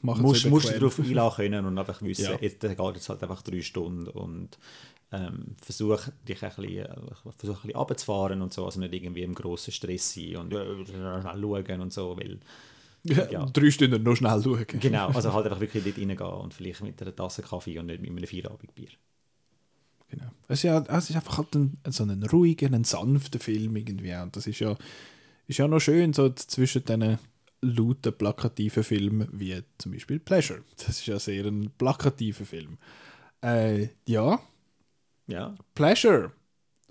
musst, musst du darauf einladen können und einfach wissen, Ja. jetzt geht jetzt halt einfach drei Stunden und ähm, versuch dich ein bisschen, äh, versuch ein bisschen runterzufahren und so, also nicht irgendwie im grossen Stress sein und äh, schnell schauen und so, weil ja. Drei Stunden noch schnell schauen. Genau, also halt einfach wirklich dort reingehen und vielleicht mit einer Tasse Kaffee und nicht mit einem Feierabendbier. Genau. Es ist, ja, es ist einfach halt ein, so ein ruhiger, ein sanfter Film irgendwie. Und das ist ja, ist ja noch schön, so zwischen diesen lauten, plakativen Filmen, wie zum Beispiel Pleasure. Das ist ja sehr ein plakativer Film. Äh, ja, Ja, Pleasure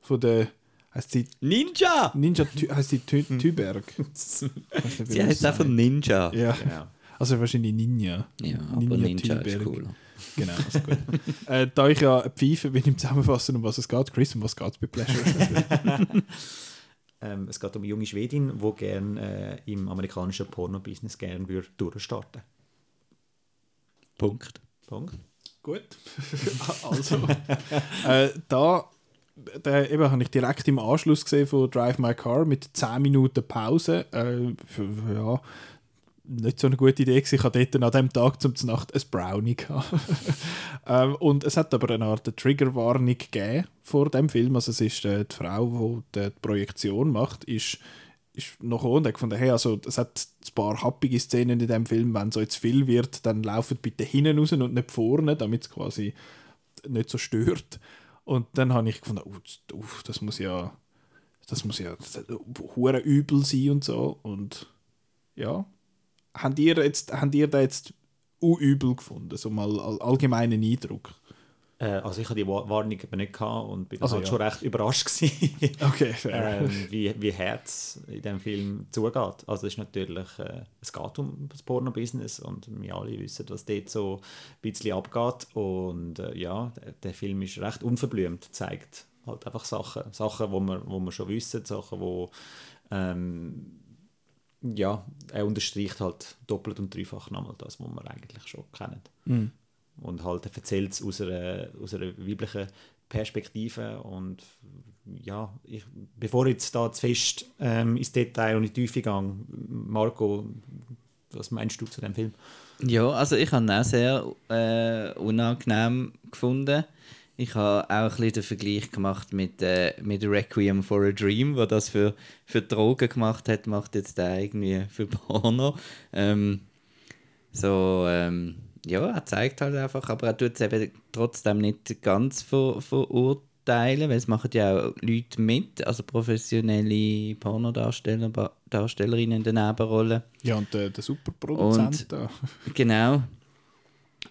Von der. Heißt sie Ninja! Ninja heißt sie Ty Thyberg? Sie heißt einfach Ninja. Ja. Genau. Also wahrscheinlich Ninja. Ja, aber Ninja ist Thyberg. cooler. Genau, ist gut. äh, da ich ja eine Pfeife bin im Zusammenfassen, um was es geht, Chris, um was geht es bei Pleasure? Ähm, es geht um eine junge Schwedin, die gerne äh, im amerikanischen Porno-Business gerne würde durchstarten Punkt. Punkt. Gut. also, äh, da da eben habe ich direkt im Anschluss gesehen von Drive My Car mit 10 Minuten Pause. Äh, für, ja, nicht so eine gute Idee gewesen. Ich hatte dort an diesem Tag zum Nacht ein Brownie. ähm, und es hat aber eine Art Triggerwarnung gegeben vor dem Film. Also es ist äh, die Frau, die die Projektion macht, ist ist noch und hat gefunden, hey, also es hat ein paar happige Szenen in dem Film, wenn so zu viel wird, dann laufen bitte hinten raus und nicht vorne, damit es quasi nicht so stört. Und dann habe ich gefunden, oh, das- muss ja, das muss ja hure übel sein und so. Und ja, habt ihr jetzt, habt ihr da jetzt übel gefunden, so mal all- allgemeinen Eindruck? Äh, also ich hatte die Wa- Warnung eben nicht gehabt und bin Also, halt ja. schon recht überrascht gewesen, Okay, ähm, wie, wie hart es in diesem Film zugeht. Also es ist natürlich, äh, es geht um das Porno-Business und wir alle wissen, was dort so ein bisschen abgeht und äh, ja, der, der Film ist recht unverblümt, zeigt halt einfach Sachen, Sachen, wo wir, wo wir schon wissen, Sachen, wo ähm, ja, er unterstreicht halt doppelt und dreifach nochmal das, was wir eigentlich schon kennen. Mhm. Und halt er erzählt es aus einer, aus einer weiblichen Perspektive und ja, ich, bevor ich jetzt da zu fest ähm, ins Detail und in die Tiefe gehe, Marco, was meinst du zu dem Film? Ja, also ich habe ihn auch sehr äh, unangenehm gefunden. Ich habe auch ein bisschen den Vergleich gemacht mit, äh, mit Requiem for a Dream, wo das für, für Drogen gemacht hat, macht jetzt der irgendwie für Porno. Ähm, so, ähm, ja, er zeigt halt einfach, aber er tut es eben trotzdem nicht ganz ver verurteilen, weil es machen ja auch Leute mit, also professionelle Pornodarsteller, Darstellerinnen in der Nebenrolle. Ja, und der, der Superproduzent da. Genau.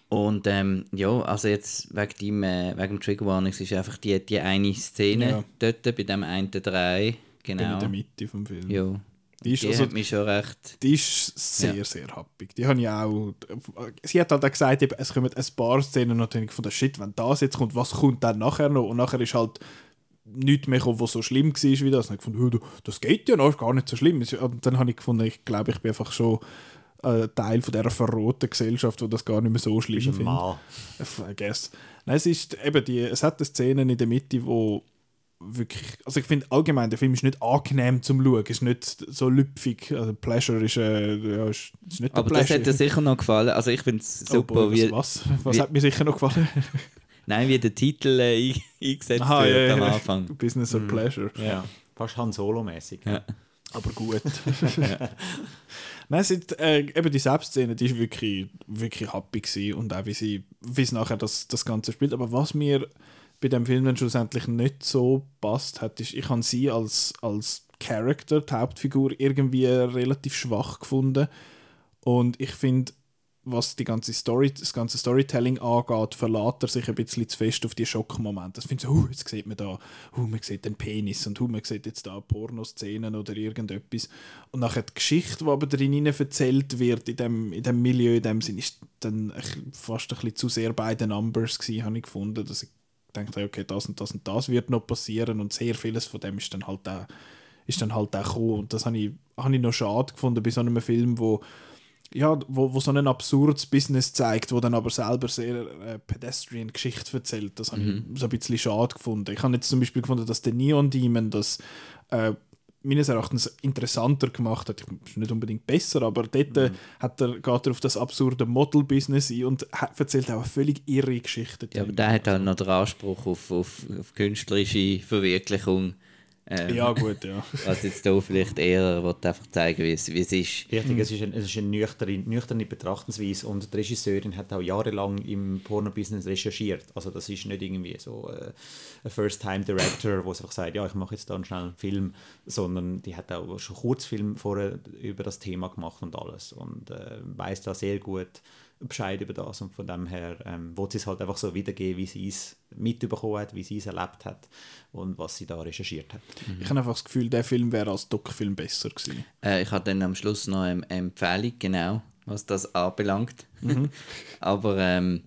Und ähm, ja, also jetzt wegen dem, äh, wegen dem Trigger Warnings ist einfach die, die eine Szene Ja. dort bei dem einen Drei. Genau. in der Mitte vom Film. Ja. Die ist, Die also, mich schon recht. die ist sehr, Ja. sehr happig. Die habe ich auch. Sie hat halt auch gesagt, eben, es kommen ein paar Szenen und dann habe ich von der Shit, wenn das jetzt kommt, was kommt dann nachher noch? Und nachher ist halt nichts mehr gekommen, was so schlimm war wie das. Und ich gefunden, «Hö, das geht ja noch, ist gar nicht so schlimm. Und dann habe ich gefunden, ich glaube, ich bin einfach schon äh, Teil von dieser verrohten Gesellschaft, wo das gar nicht mehr so schlimm findet. I guess. Nein, es ist eben die, es hat eine Szene in der Mitte, wo wirklich, also ich finde allgemein, der Film ist nicht angenehm zum Schauen, ist nicht so lüpfig, also Pleasure ist, äh, ja, ist, ist nicht der Aber das hat dir sicher noch gefallen. Also ich finde es Oh super, boy, wie, was, was, wie- hat mir sicher noch gefallen? nein, wie der Titel äh, ein- eingesetzt Aha, wird ja, am ja. Anfang. Business of Pleasure. Ja, fast Han Solo-mäßig. Ja. Aber gut. Nein, es sind, äh, eben die Selbstszene, die ist wirklich, wirklich happy gewesen und auch wie sie, wie es nachher das, das Ganze spielt. Aber was mir bei dem Film dann schlussendlich nicht so passt hat, ist, ich habe sie als, als Character, die Hauptfigur, irgendwie relativ schwach gefunden. Und ich finde, was die ganze Story, das ganze Storytelling angeht, verlässt er sich ein bisschen zu fest auf die Schockmomente. Das finde ich so, uh, jetzt sieht man da, uh, man sieht den Penis und uh, man sieht jetzt da Pornoszenen oder irgendetwas. Und nachher die Geschichte, die aber darin erzählt wird, in dem, in dem Milieu, in dem Sinn, ist dann fast ein bisschen zu sehr bei den Numbers gewesen, habe ich gefunden, dass ich dachte, okay, das und das und das wird noch passieren und sehr vieles von dem ist dann halt auch, ist dann halt auch gekommen. Und das habe ich, habe ich noch schade gefunden bei so einem Film, wo ja, wo, wo so ein absurdes Business zeigt, wo dann aber selber sehr äh, pedestrian Geschichte erzählt. Das habe ich so ein bisschen schade gefunden. Ich habe jetzt zum Beispiel gefunden, dass der Neon Demon das äh, meines Erachtens interessanter gemacht hat. Ist nicht unbedingt besser, aber dort äh, hat er, geht er auf das absurde Model-Business ein und hat, erzählt auch eine völlig irre Geschichte. Ja, aber der hat halt noch den Anspruch auf, auf, auf künstlerische Verwirklichung. Ähm, ja, gut, ja. Was jetzt hier vielleicht eher einfach zeigen, wie es, wie es ist. Richtig, es ist, ein, es ist eine nüchterne, nüchterne Betrachtungsweise und die Regisseurin hat auch jahrelang im Porno-Business recherchiert. Also das ist nicht irgendwie so äh, ein First-Time-Director, der einfach sagt, ja, ich mache jetzt da einen schnellen Film, sondern die hat auch schon Kurzfilm vorher über das Thema gemacht und alles und äh, weiß da sehr gut Bescheid über das und von dem her ähm, wollte sie es halt einfach so wiedergeben, wie sie es mitbekommen hat, wie sie es erlebt hat und was sie da recherchiert hat. Mhm. Ich habe einfach das Gefühl, der Film wäre als Doc-Film besser gewesen. Äh, ich habe dann am Schluss noch eine Empfehlung, genau, was das anbelangt. Mhm. Aber ähm,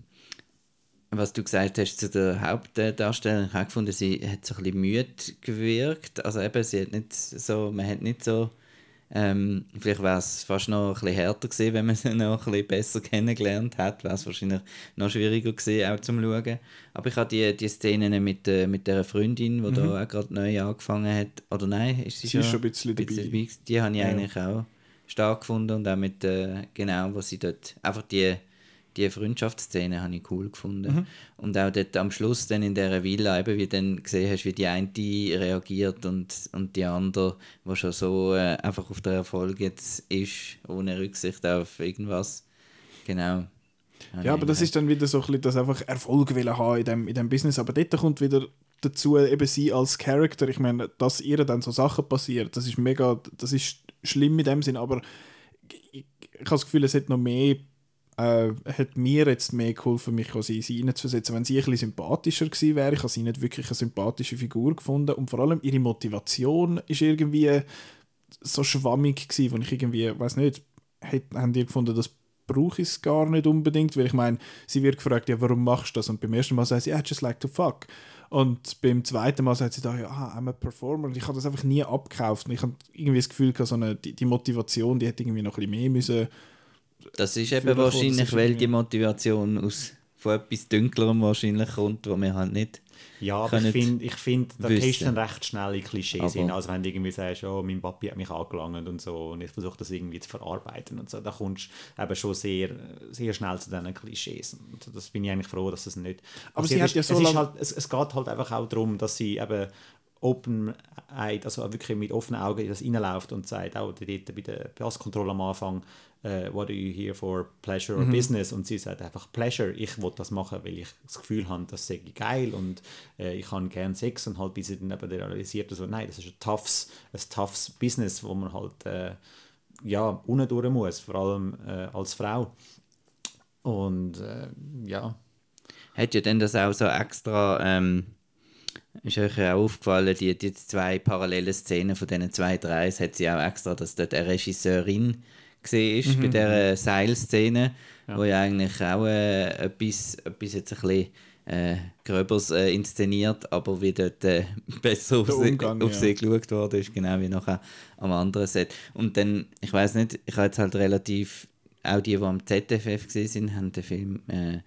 was du gesagt hast zu der Hauptdarstellerin, ich habe gefunden, sie hat so ein bisschen müde gewirkt. Also eben, sie hat nicht so, man hat nicht so ähm, vielleicht wäre es fast noch ein bisschen härter gewesen, wenn man sie noch ein bisschen besser kennengelernt hat. Wäre es wahrscheinlich noch schwieriger gewesen, auch zum Schauen. Aber ich habe die, die Szenen mit, äh, mit der Freundin, die mhm. da auch gerade neu angefangen hat. Oder nein, ist sie, sie schon, ist schon ein bisschen, bisschen dabei. Die habe ich ja. eigentlich auch stark gefunden. Und auch mit, äh, genau, wo sie dort einfach die die Freundschaftsszene habe ich cool gefunden. Mhm. Und auch dort am Schluss dann in dieser Villa, eben, wie du dann gesehen hast, wie die eine reagiert und, und die andere, die schon so äh, einfach auf der Erfolg jetzt ist, ohne Rücksicht auf irgendwas. Genau. Ja, aber das ist dann wieder so ein bisschen, dass einfach Erfolg will haben in dem, in dem Business. Aber dort kommt wieder dazu, eben sie als Charakter. Ich meine, dass ihr dann so Sachen passiert, das ist mega, das ist schlimm in dem Sinn, aber ich, ich habe das Gefühl, es hat noch mehr äh, hat mir jetzt mehr geholfen, mich in sie hineinzuversetzen. Wenn sie ein bisschen sympathischer gewesen wäre, ich habe sie nicht wirklich eine sympathische Figur gefunden und vor allem ihre Motivation ist irgendwie so schwammig gewesen, wo ich irgendwie, weiß nicht, haben die gefunden, das brauche ich gar nicht unbedingt, weil ich meine, sie wird gefragt, ja, warum machst du das? Und beim ersten Mal sagt sie, ja, just like to fuck. Und beim zweiten Mal sagt sie da, ja, I'm a performer. Und ich habe das einfach nie abgekauft. Und ich habe irgendwie das Gefühl, so eine, die, die Motivation, die hätte irgendwie noch ein bisschen mehr müssen das ist eben wahrscheinlich, weil die Motivation aus von etwas Dünklerem wahrscheinlich kommt, wo wir halt nicht ja, aber ich finde, ich find, da gehst du dann recht schnell in Klischees hin. Also wenn du irgendwie sagst, oh, mein Papi hat mich angelangt und so und ich versuche das irgendwie zu verarbeiten und so, da kommst du eben schon sehr, sehr schnell zu diesen Klischees. Und das bin ich eigentlich froh, dass das nicht Aber sie hat ja so es, halt, es, es geht halt einfach auch darum, dass sie eben open also wirklich mit offenen Augen in das reinläuft und sagt, auch dort bei der Passkontrolle am Anfang, uh, what are you here for, pleasure or mhm. business? Und sie sagt einfach Pleasure, ich will das machen, weil ich das Gefühl habe, das sei geil und äh, ich habe gerne Sex und halt bis sie dann eben realisiert, also nein, das ist ein toughes, ein toughes Business, wo man halt äh, ja, unten muss, vor allem äh, als Frau. Und äh, ja. Hat ja dann das auch so extra ähm ist euch auch aufgefallen, die, die zwei parallelen Szenen von diesen zwei, drei, hat sie auch extra, dass dort eine Regisseurin gesehen ist mhm. bei dieser Seilszene, ja. wo ja eigentlich auch äh, etwas, etwas jetzt ein bisschen äh, Gröbers äh, inszeniert, aber wie dort äh, besser auf, Umgang, sie, auf ja. sie geschaut worden ist, genau wie nachher am anderen Set. Und dann, ich weiß nicht, ich habe jetzt halt relativ, auch die, die am ZFF gesehen sind, haben den Film äh,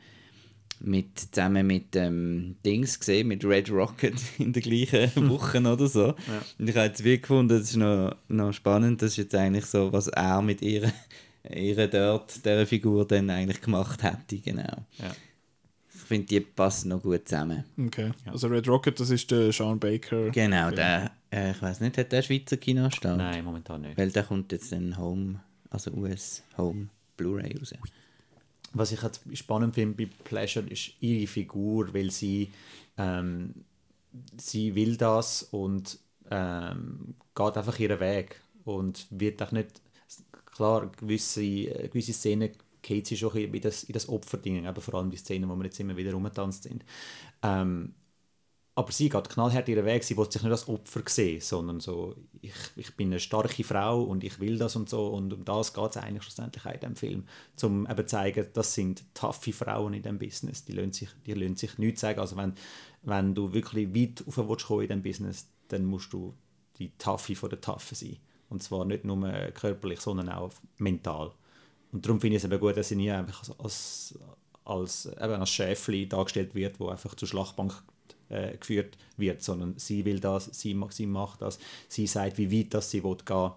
mit, zusammen mit ähm, Dings gesehen, mit Red Rocket in der gleichen Woche oder so. Ja. Und ich habe jetzt wie gefunden, das ist noch, noch spannend, das ist jetzt eigentlich so, was er mit ihrer, ihrer dort, dieser Figur dann eigentlich gemacht hätte, genau. Ja. Ich finde, die passen noch gut zusammen. Okay, also Red Rocket, das ist der Sean Baker. Genau, Film. der, äh, ich weiß nicht, hat der Schweizer Kinostart? Nein, momentan nicht. Weil der kommt jetzt in Home, also US Home Blu-ray raus was ich halt spannend finde bei Pleasure ist ihre Figur, weil sie, ähm, sie will das und ähm, geht einfach ihren Weg und wird auch nicht, klar, gewisse, gewisse Szenen geht sie schon in das, in das Opferding, aber vor allem die Szenen, wo wir jetzt immer wieder rumgetanzt sind. Ähm, aber sie geht knallhart ihren Weg, sie will sich nicht als Opfer sehen, sondern so, ich, ich bin eine starke Frau und ich will das und so. Und um das geht es eigentlich schlussendlich auch in diesem Film, um eben zu zeigen, das sind taffe Frauen in diesem Business, die lassen sich, die lassen sich nichts sagen, also wenn, wenn du wirklich weit rauf willst in diesem Business, dann musst du die Taffe von der Taffe sein. Und zwar nicht nur körperlich, sondern auch mental. Und darum finde ich es eben gut, dass sie nie einfach als, als, als, eben als Schäfli dargestellt wird, wo einfach zur Schlachtbank äh, geführt wird, sondern sie will das, sie, sie macht das, sie sagt, wie weit das sie will gehen.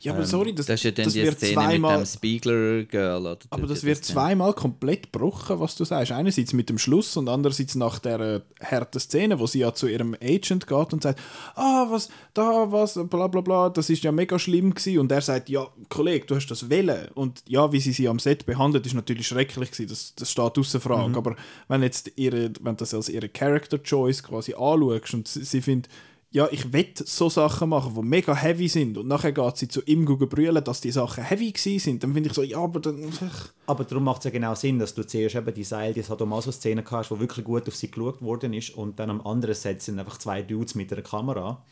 Ja, aber ähm, sorry, das, das ist ja dann das die wird Szene zweimal, mit dem Spiegler Girl. Oder aber das wird zweimal komplett gebrochen, was du sagst. Einerseits mit dem Schluss und andererseits nach der äh, harten Szene, wo sie ja zu ihrem Agent geht und sagt, ah, was, da, was, bla bla bla, das ist ja mega schlimm gewesen. Und er sagt, ja, Kollege, du hast das wählen. Und ja, wie sie sie am Set behandelt, ist natürlich schrecklich gewesen. Das, das steht außer Frage. Mhm. Aber wenn jetzt ihre, wenn das als ihre Character Choice quasi anschaust und sie, sie findet, ja, ich will so Sachen machen, die mega heavy sind und nachher geht sie zu ihm brüllen, dass die Sachen heavy sind, dann finde ich so, ja, aber dann... Aber darum macht es ja genau Sinn, dass du zuerst eben die Seil, die Sadomaso-Szene hast, wo wirklich gut auf sie geschaut worden ist und dann am anderen Set sind einfach zwei Dudes mit einer Kamera.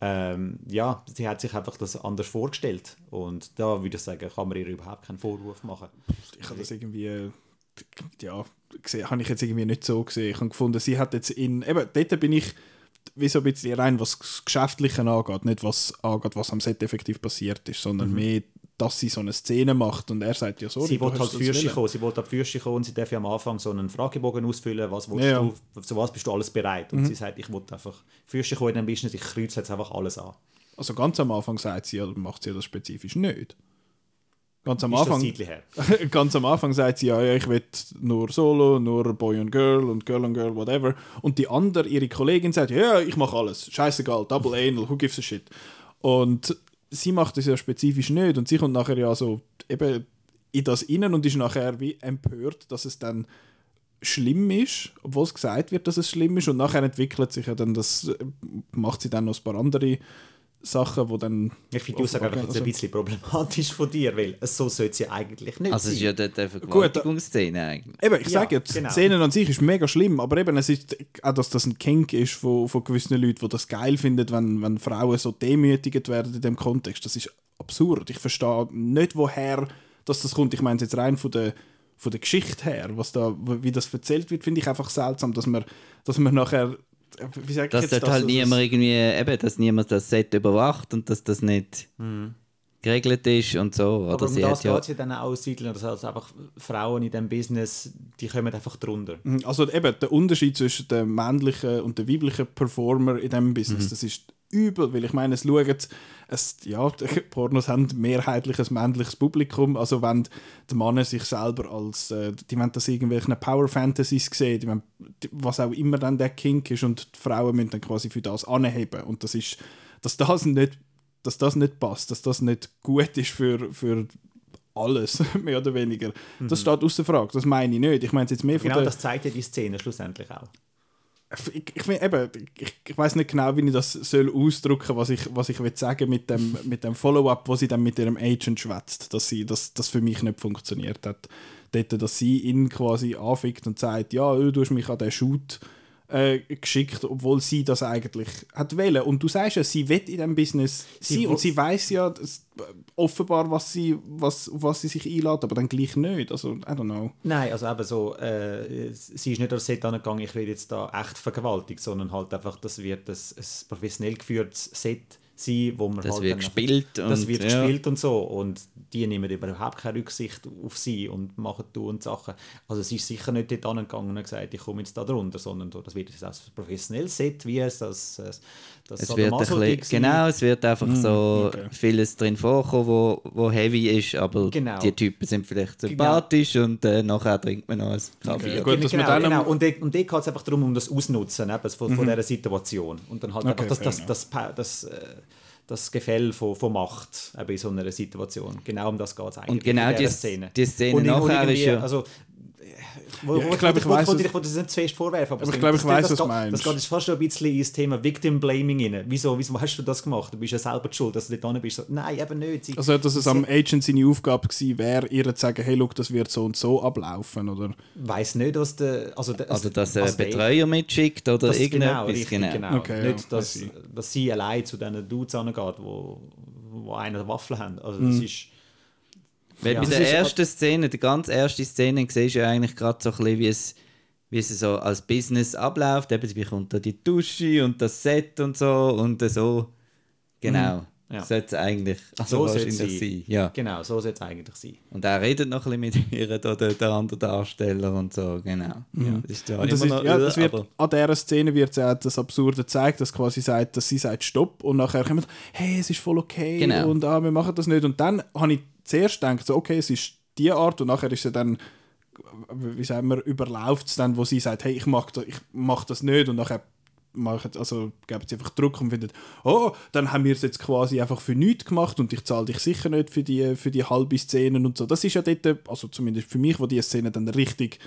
Ähm, ja, sie hat sich einfach das anders vorgestellt und da würde ich sagen, kann man ihr überhaupt keinen Vorwurf machen. Ich habe das irgendwie ja, habe ich jetzt irgendwie nicht so gesehen. Ich habe gefunden, sie hat jetzt in, eben, dort bin ich wie so ein bisschen rein, was das Geschäftliche angeht, nicht was angeht, was am Set effektiv passiert ist, sondern mhm. mehr, dass sie so eine Szene macht und er sagt ja so. Sie wollte halt Fürsche kommen, sie wollte ab Fürsche kommen und sie darf ja am Anfang so einen Fragebogen ausfüllen, was ja. du, zu was bist du alles bereit? Und mhm. sie sagt, ich wollte einfach Fürsche kommen in dem Business, ich kreuze jetzt einfach alles an. Also ganz am Anfang sagt sie, macht sie das spezifisch nicht. Ganz am, Anfang, ganz am Anfang sagt sie, ja, ja, ich will nur Solo, nur Boy und Girl und Girl und Girl, whatever. Und die andere, ihre Kollegin sagt, ja, ich mache alles. Scheißegal, Double Anal, who gives a shit. Und sie macht das ja spezifisch nicht. Und sie kommt nachher ja so eben in das innen und ist nachher wie empört, dass es dann schlimm ist, obwohl es gesagt wird, dass es schlimm ist. Und nachher entwickelt sich ja dann das, macht sie dann noch ein paar andere Sachen, die dann... Ich finde die Aussage einfach also, ein bisschen problematisch von dir, weil so sollte sie eigentlich nicht Also es ist ja dort eine Vergewaltigungsszene eigentlich. Eben, ich ja, sage jetzt, genau. die Szene an sich ist mega schlimm, aber eben, es ist auch, dass das ein Kink ist von, von gewissen Leuten, die das geil finden, wenn, wenn Frauen so demütigt werden in dem Kontext. Das ist absurd. Ich verstehe nicht, woher dass das kommt. Ich meine es jetzt rein von der von der Geschichte her, was da, wie das erzählt wird, finde ich einfach seltsam, dass man, dass man nachher wie sag dass dort das, halt niemand irgendwie, eben, dass niemand das Set überwacht und dass das nicht mhm. geregelt ist und so. Aber um das geht es ja dann auch aussiedeln, dass also einfach Frauen in diesem Business, die kommen einfach drunter. Mhm, also eben, der Unterschied zwischen dem männlichen und dem weiblichen Performer in diesem Business, mhm. das ist übel, weil ich meine, es schauen, es, ja, Pornos haben mehrheitlich ein männliches Publikum, also wenn die Männer sich selber als, äh, die wollen das irgendwelchen Power Fantasies sehen, die wollen, was auch immer dann der Kink ist und die Frauen müssen dann quasi für das anheben und das ist, dass das nicht, dass das nicht passt, dass das nicht gut ist für, für alles, mehr oder weniger. Das mhm. steht außer Frage, das meine ich nicht. Ich meine jetzt mehr von Genau, das zeigt ja die Szene schlussendlich auch ich, ich, ich, ich weiß nicht genau, wie ich das soll ausdrücken was ich, was ich sagen mit dem, mit dem Follow-up, wo sie dann mit ihrem Agent schwätzt, dass sie das, das für mich nicht funktioniert hat. Dort, dass sie ihn quasi anfickt und sagt, ja, du hast mich an den Shoot äh, geschickt, obwohl sie das eigentlich hat wollen. Und du sagst ja, sie will in diesem Business sein und sie weiß ja dass, äh, offenbar, was sie, was, was sie sich einlädt, aber dann gleich nicht. Also, I don't know. Nein, also eben so, äh, sie ist nicht aufs Set angegangen, ich will jetzt da echt vergewaltigt, sondern halt einfach, das wird ein, ein professionell geführtes Set sein, wo man das halt wird gespielt das wird ja. gespielt und so und die nehmen überhaupt keine Rücksicht auf sie und machen du und Sachen. Also sie ist sicher nicht dort angegangen und gesagt, ich komme jetzt da drunter, sondern das wird jetzt ein professionelles Set, wie es das, das, das es wird ein bisschen, Genau, es wird einfach mm, so okay. vieles drin vorkommen, wo, wo heavy ist, aber genau. die Typen sind vielleicht genau. sympathisch genau. und äh, nachher trinkt man noch ein Kaffee. Okay. Gut, genau, genau. Und, und dort geht es einfach darum, um das Ausnutzen eben, von, mhm. von dieser Situation und dann halt okay, einfach das, das, das, das, das äh, das Gefälle von, von Macht in so einer Situation. Genau um das geht es eigentlich. Und genau die Szene. Die Szene und nachher ist ja... Also, wo, ja, ich glaube, ich weiß, ich das nicht zu fest vorwerfen, aber, aber ich glaube, ich weiß, was du meinst. Das geht fast schon ein bisschen ins Thema Victim Blaming rein. Wieso, wieso hast du das gemacht? Du bist ja selber schuld, dass du nicht da bist. So, nein, eben nicht. Sie, also, dass es am Agent seine Aufgabe gewesen wäre, ihr zu sagen, hey, look, das wird so und so ablaufen, oder? Weiß nicht, dass der... Also, der, also dass er einen Betreuer mitschickt oder das irgendetwas. Genau, richtig, genau. genau. Okay, nicht, ja, dass, dass sie allein zu diesen Dudes angeht, wo, wo eine Waffe haben. Also, das mhm. ist... Weil ja. bei der ersten Szene, die ganz erste Szene, siehst du ja eigentlich gerade so ein bisschen, wie es, wie es so als Business abläuft. Eben, sie bekommt da die Dusche und das Set und so und so. Genau. Mhm. Ja. Sollte es eigentlich so, so sein. sein. Ja. Genau, so sollte es eigentlich sein. Und er redet noch ein bisschen mit ihr, der, der andere Darsteller und so, genau. Mhm. Ja, das ist da und das, ist, noch, ja, das wird, an dieser Szene wird auch das Absurde gezeigt, dass quasi sagt, dass sie sagt Stopp und nachher kommt, hey, es ist voll okay genau. und ah, wir machen das nicht. Und dann habe ich zuerst gedacht, so, okay, es ist die Art und nachher ist sie dann, wie sagen wir, überläuft es dann, wo sie sagt, hey, ich mache das, mach das nicht und nachher machen, also geben sie einfach Druck und finden, oh, dann haben wir es jetzt quasi einfach für nichts gemacht und ich zahle dich sicher nicht für die, für die halbe Szenen und so. Das ist ja dort, also zumindest für mich, wo die Szene dann richtig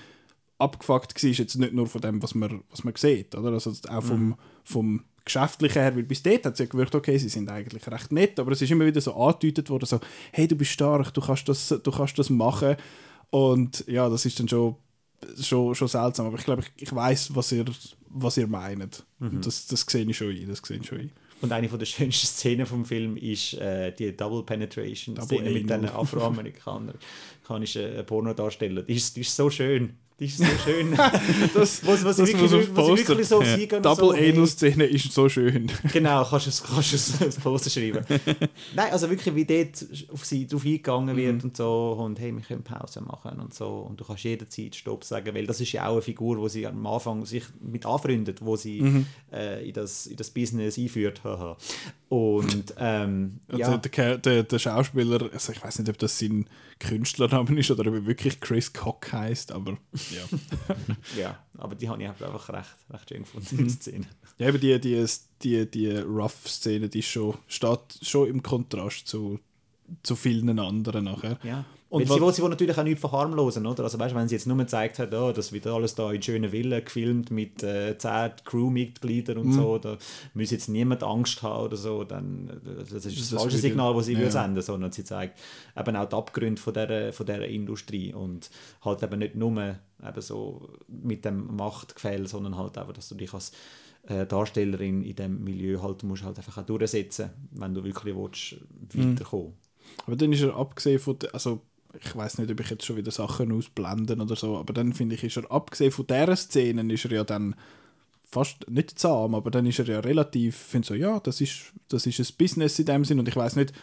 abgefuckt war, jetzt nicht nur von dem, was man, was man sieht, oder? Also auch vom, mhm. vom Geschäftlichen her, weil bis dort hat es ja gewirkt, okay, sie sind eigentlich recht nett, aber es ist immer wieder so angedeutet worden, so, hey, du bist stark, du kannst das, du kannst das machen. Und ja, das ist dann schon, schon, schon seltsam. Aber ich glaube, ich, ich weiß, was ihr, was ihr meint. Mhm. Das, das sehe ich schon ein. Das sehe ich schon ein. Und eine von der schönsten Szenen vom Film ist äh, die Double Penetration Szene mit den Afroamerikanern, kanischen Pornodarstellern. Die ist, die ist so schön. Die ist so schön. das, was, was das wirklich, muss was wirklich so ja. Double so, Anal-Szene ist so schön. genau, kannst du kannst es als Poster schreiben. Nein, also wirklich, wie dort auf sie drauf eingegangen wird mhm. und so und hey, wir können Pause machen und so und du kannst jederzeit Stopp sagen, weil das ist ja auch eine Figur, wo sie am Anfang sich mit anfreundet, wo sie mhm. äh, in, das, in das Business einführt. Und ähm, ja. Der, der, der, Schauspieler, also ich weiß nicht, ob das sein Künstlernamen ist oder ob er wirklich Chris Cock heißt, aber ja. ja, aber die habe ich einfach recht, recht schön gefunden, die Szene. Ja, aber die, die, die, die Rough-Szene, die schon, steht schon im Kontrast zu, zu vielen anderen nachher. Ja. Und Weil sie, sie will natürlich auch nicht verharmlosen, oder? Also weißt, wenn sie jetzt nur gezeigt hat, oh, das wird alles da in schönen Villen gefilmt mit äh, zehn Crewmitgliedern und mm. so, da muss jetzt niemand Angst haben oder so, dann das ist das, das falsche Signal, das sie ja. will senden, sondern sie zeigt eben auch die Abgründe von dieser, von dieser Industrie und halt eben nicht nur eben so mit dem Machtgefälle, sondern halt einfach, dass du dich als äh, Darstellerin in diesem Milieu halt musst halt einfach auch durchsetzen, wenn du wirklich willst, weiterkommen. Aber dann ist er abgesehen von, also ich weiß nicht, ob ich jetzt schon wieder Sachen ausblenden oder so, aber dann finde ich, ist er abgesehen von dieser Szene, ist er ja dann fast nicht zahm, aber dann ist er ja relativ, finde so, ja, das ist, das ist ein Business in dem Sinn und ich weiß nicht,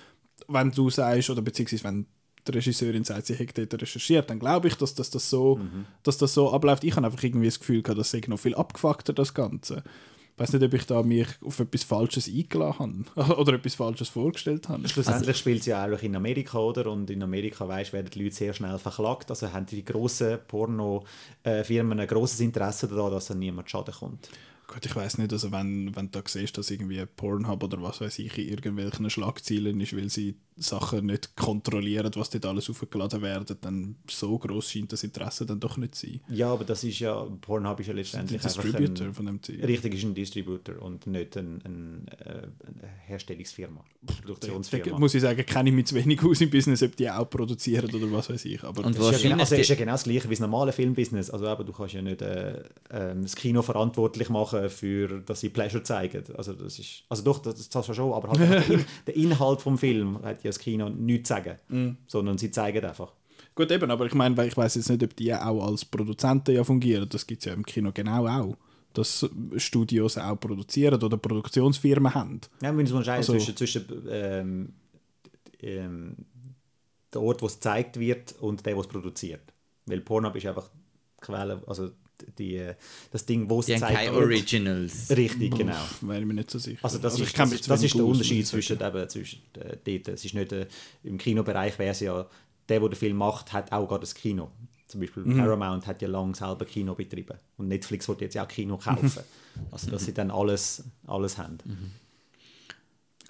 wenn du sagst, oder beziehungsweise wenn die Regisseurin sagt, sie hätte dort recherchiert, dann glaube ich, dass, dass, das so, mhm. dass das so abläuft. Ich habe einfach irgendwie das Gefühl gehabt, das sei noch viel abgefuckter, das Ganze weiß nicht, ob ich da mich auf etwas Falsches eingeladen habe oder etwas Falsches vorgestellt habe. Schlussendlich also, spielt es ja auch in Amerika, oder? Und in Amerika, weißt, werden die Leute sehr schnell verklagt. Also haben die grossen Pornofirmen ein grosses Interesse daran, dass da niemand Schaden kommt. Gut, ich weiß nicht, also wenn, wenn du da siehst, dass irgendwie Pornhub oder was weiß ich in irgendwelchen Schlagzeilen ist, weil sie Sachen nicht kontrollieren, was dort alles aufgeladen werden, dann so groß scheint das Interesse dann doch nicht zu sein. Ja, aber das ist ja, Pornhub ist ja letztendlich ein Distributor ein, von dem Ziel. Richtig, ist ein Distributor und nicht ein, ein, äh, eine Herstellungsfirma, Produktionsfirma. muss ich sagen, kenne ich mich zu wenig aus im Business, ob die auch produzieren oder was weiß ich. Aber und das ist, ja, also ist ja genau das gleiche wie das normale Filmbusiness. Also aber du kannst ja nicht äh, äh, das Kino verantwortlich machen für, dass sie Pleasure zeigen. Also das ist, also doch, das, das schon, aber halt der, der, Inhalt vom Film hat ja das Kino nichts zu sagen, mm. sondern sie zeigen einfach. Gut, eben, aber ich meine, ich weiß jetzt nicht, ob die auch als Produzenten ja fungieren. Das gibt es ja im Kino genau auch. Dass Studios auch produzieren oder Produktionsfirmen haben. Ja, wir müssen unterscheiden also, zwischen, zwischen ähm, ähm, der Ort, wo es gezeigt wird und der, wo es produziert. Weil Pornhub ist einfach Quelle, also die, das Ding, wo es die zeigt. keine Originals. Richtig, genau. Wäre ich mir nicht so sicher. Also das also ist, das, ist, das ist der Unterschied zwischen, eben, zwischen äh, dort. Es ist nicht, äh, Im Kinobereich wäre es ja, der, der den Film macht, hat auch gerade das Kino. Zum Beispiel mhm. Paramount hat ja lange selber Kino betrieben. Und Netflix wollte jetzt ja auch Kino kaufen. also dass sie dann alles, alles haben. Mhm.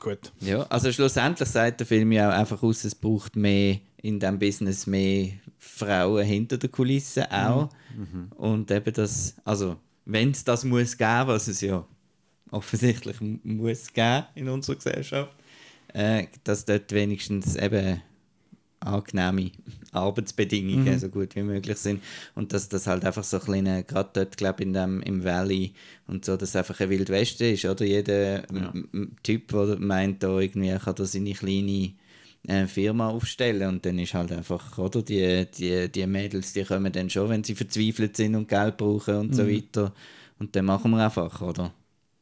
Gut. Ja, also schlussendlich sagt der Film ja auch einfach aus, es braucht mehr in diesem Business mehr Frauen hinter der Kulisse auch. Mhm. Und eben das, also wenn es das muss geben, was es ja offensichtlich muss geben in unserer Gesellschaft, äh, dass dort wenigstens eben angenehme Arbeitsbedingungen mhm. so gut wie möglich sind und dass das halt einfach so ein kleiner, gerade dort glaube in dem, im Valley und so, dass einfach ein Wildwesten ist, oder? Jeder ja. Typ, der meint, da irgendwie kann da seine kleine äh, Firma aufstellen und dann ist halt einfach, oder, die, die, die Mädels, die kommen dann schon, wenn sie verzweifelt sind und Geld brauchen und mhm. so weiter und dann machen wir einfach, oder?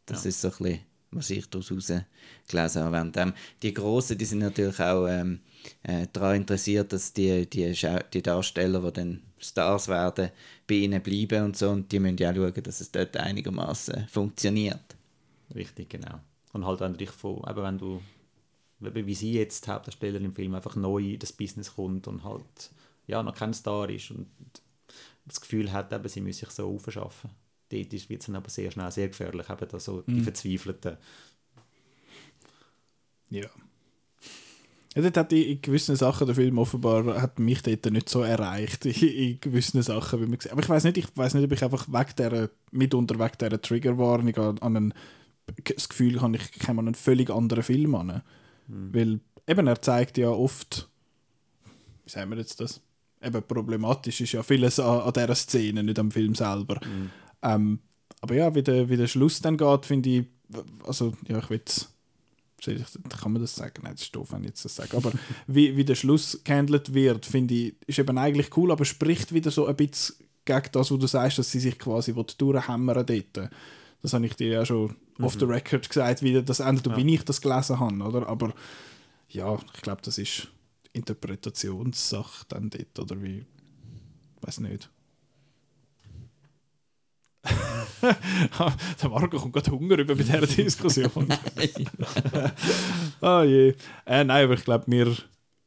Das ja. ist so ein bisschen, was ich daraus gelesen habe. Während, ähm, die Großen, die sind natürlich auch ähm, äh, daran interessiert, dass die, die, die Darsteller, die dann Stars werden, bei ihnen bleiben und so und die müssen ja auch schauen, dass es dort einigermaßen funktioniert. Richtig, genau. Und halt wenn du dich von, eben wenn du wie sie jetzt die Hauptdarstellerin im Film einfach neu in das Business kommt und halt ja, noch kein Star ist und das Gefühl hat, eben, sie müsse sich so aufschaffen. Dort wird es dann aber sehr schnell sehr gefährlich, eben da so die mhm. Verzweifelten. Ja. Ja, dort hat in gewissen Sachen der Film offenbar hat mich dort nicht so erreicht in, gewissen Sachen, wie man Aber ich weiß nicht, ich weiß nicht, ob ich einfach weg der, mitunter weg dieser Triggerwarnung an, an einen das Gefühl habe, ich käme an einen völlig anderen Film an. Mhm. Weil eben, er zeigt ja oft, wie sagen wir jetzt das? Eben problematisch ist ja vieles an, an dieser Szene, nicht am Film selber. Mhm. Ähm, aber ja, wie der, wie der Schluss dann geht, finde ich, also ja, ich will kann man das sagen? Nein, das ist doof, wenn ich jetzt das sage. Aber wie, wie der Schluss gehandelt wird, finde ich, ist eben eigentlich cool, aber spricht wieder so ein bisschen gegen das, was du sagst, dass sie sich quasi durchhämmern dort. Das habe ich dir ja schon mhm. off the record gesagt, wie das endet ja. wie ich das gelesen habe, oder? Aber ja, ich glaube, das ist Interpretationssache dann dort, oder wie, weiß nicht. der Marco kommt gerade Hunger über bei dieser Diskussion. ah je. Äh, nein, aber ich glaube, wir,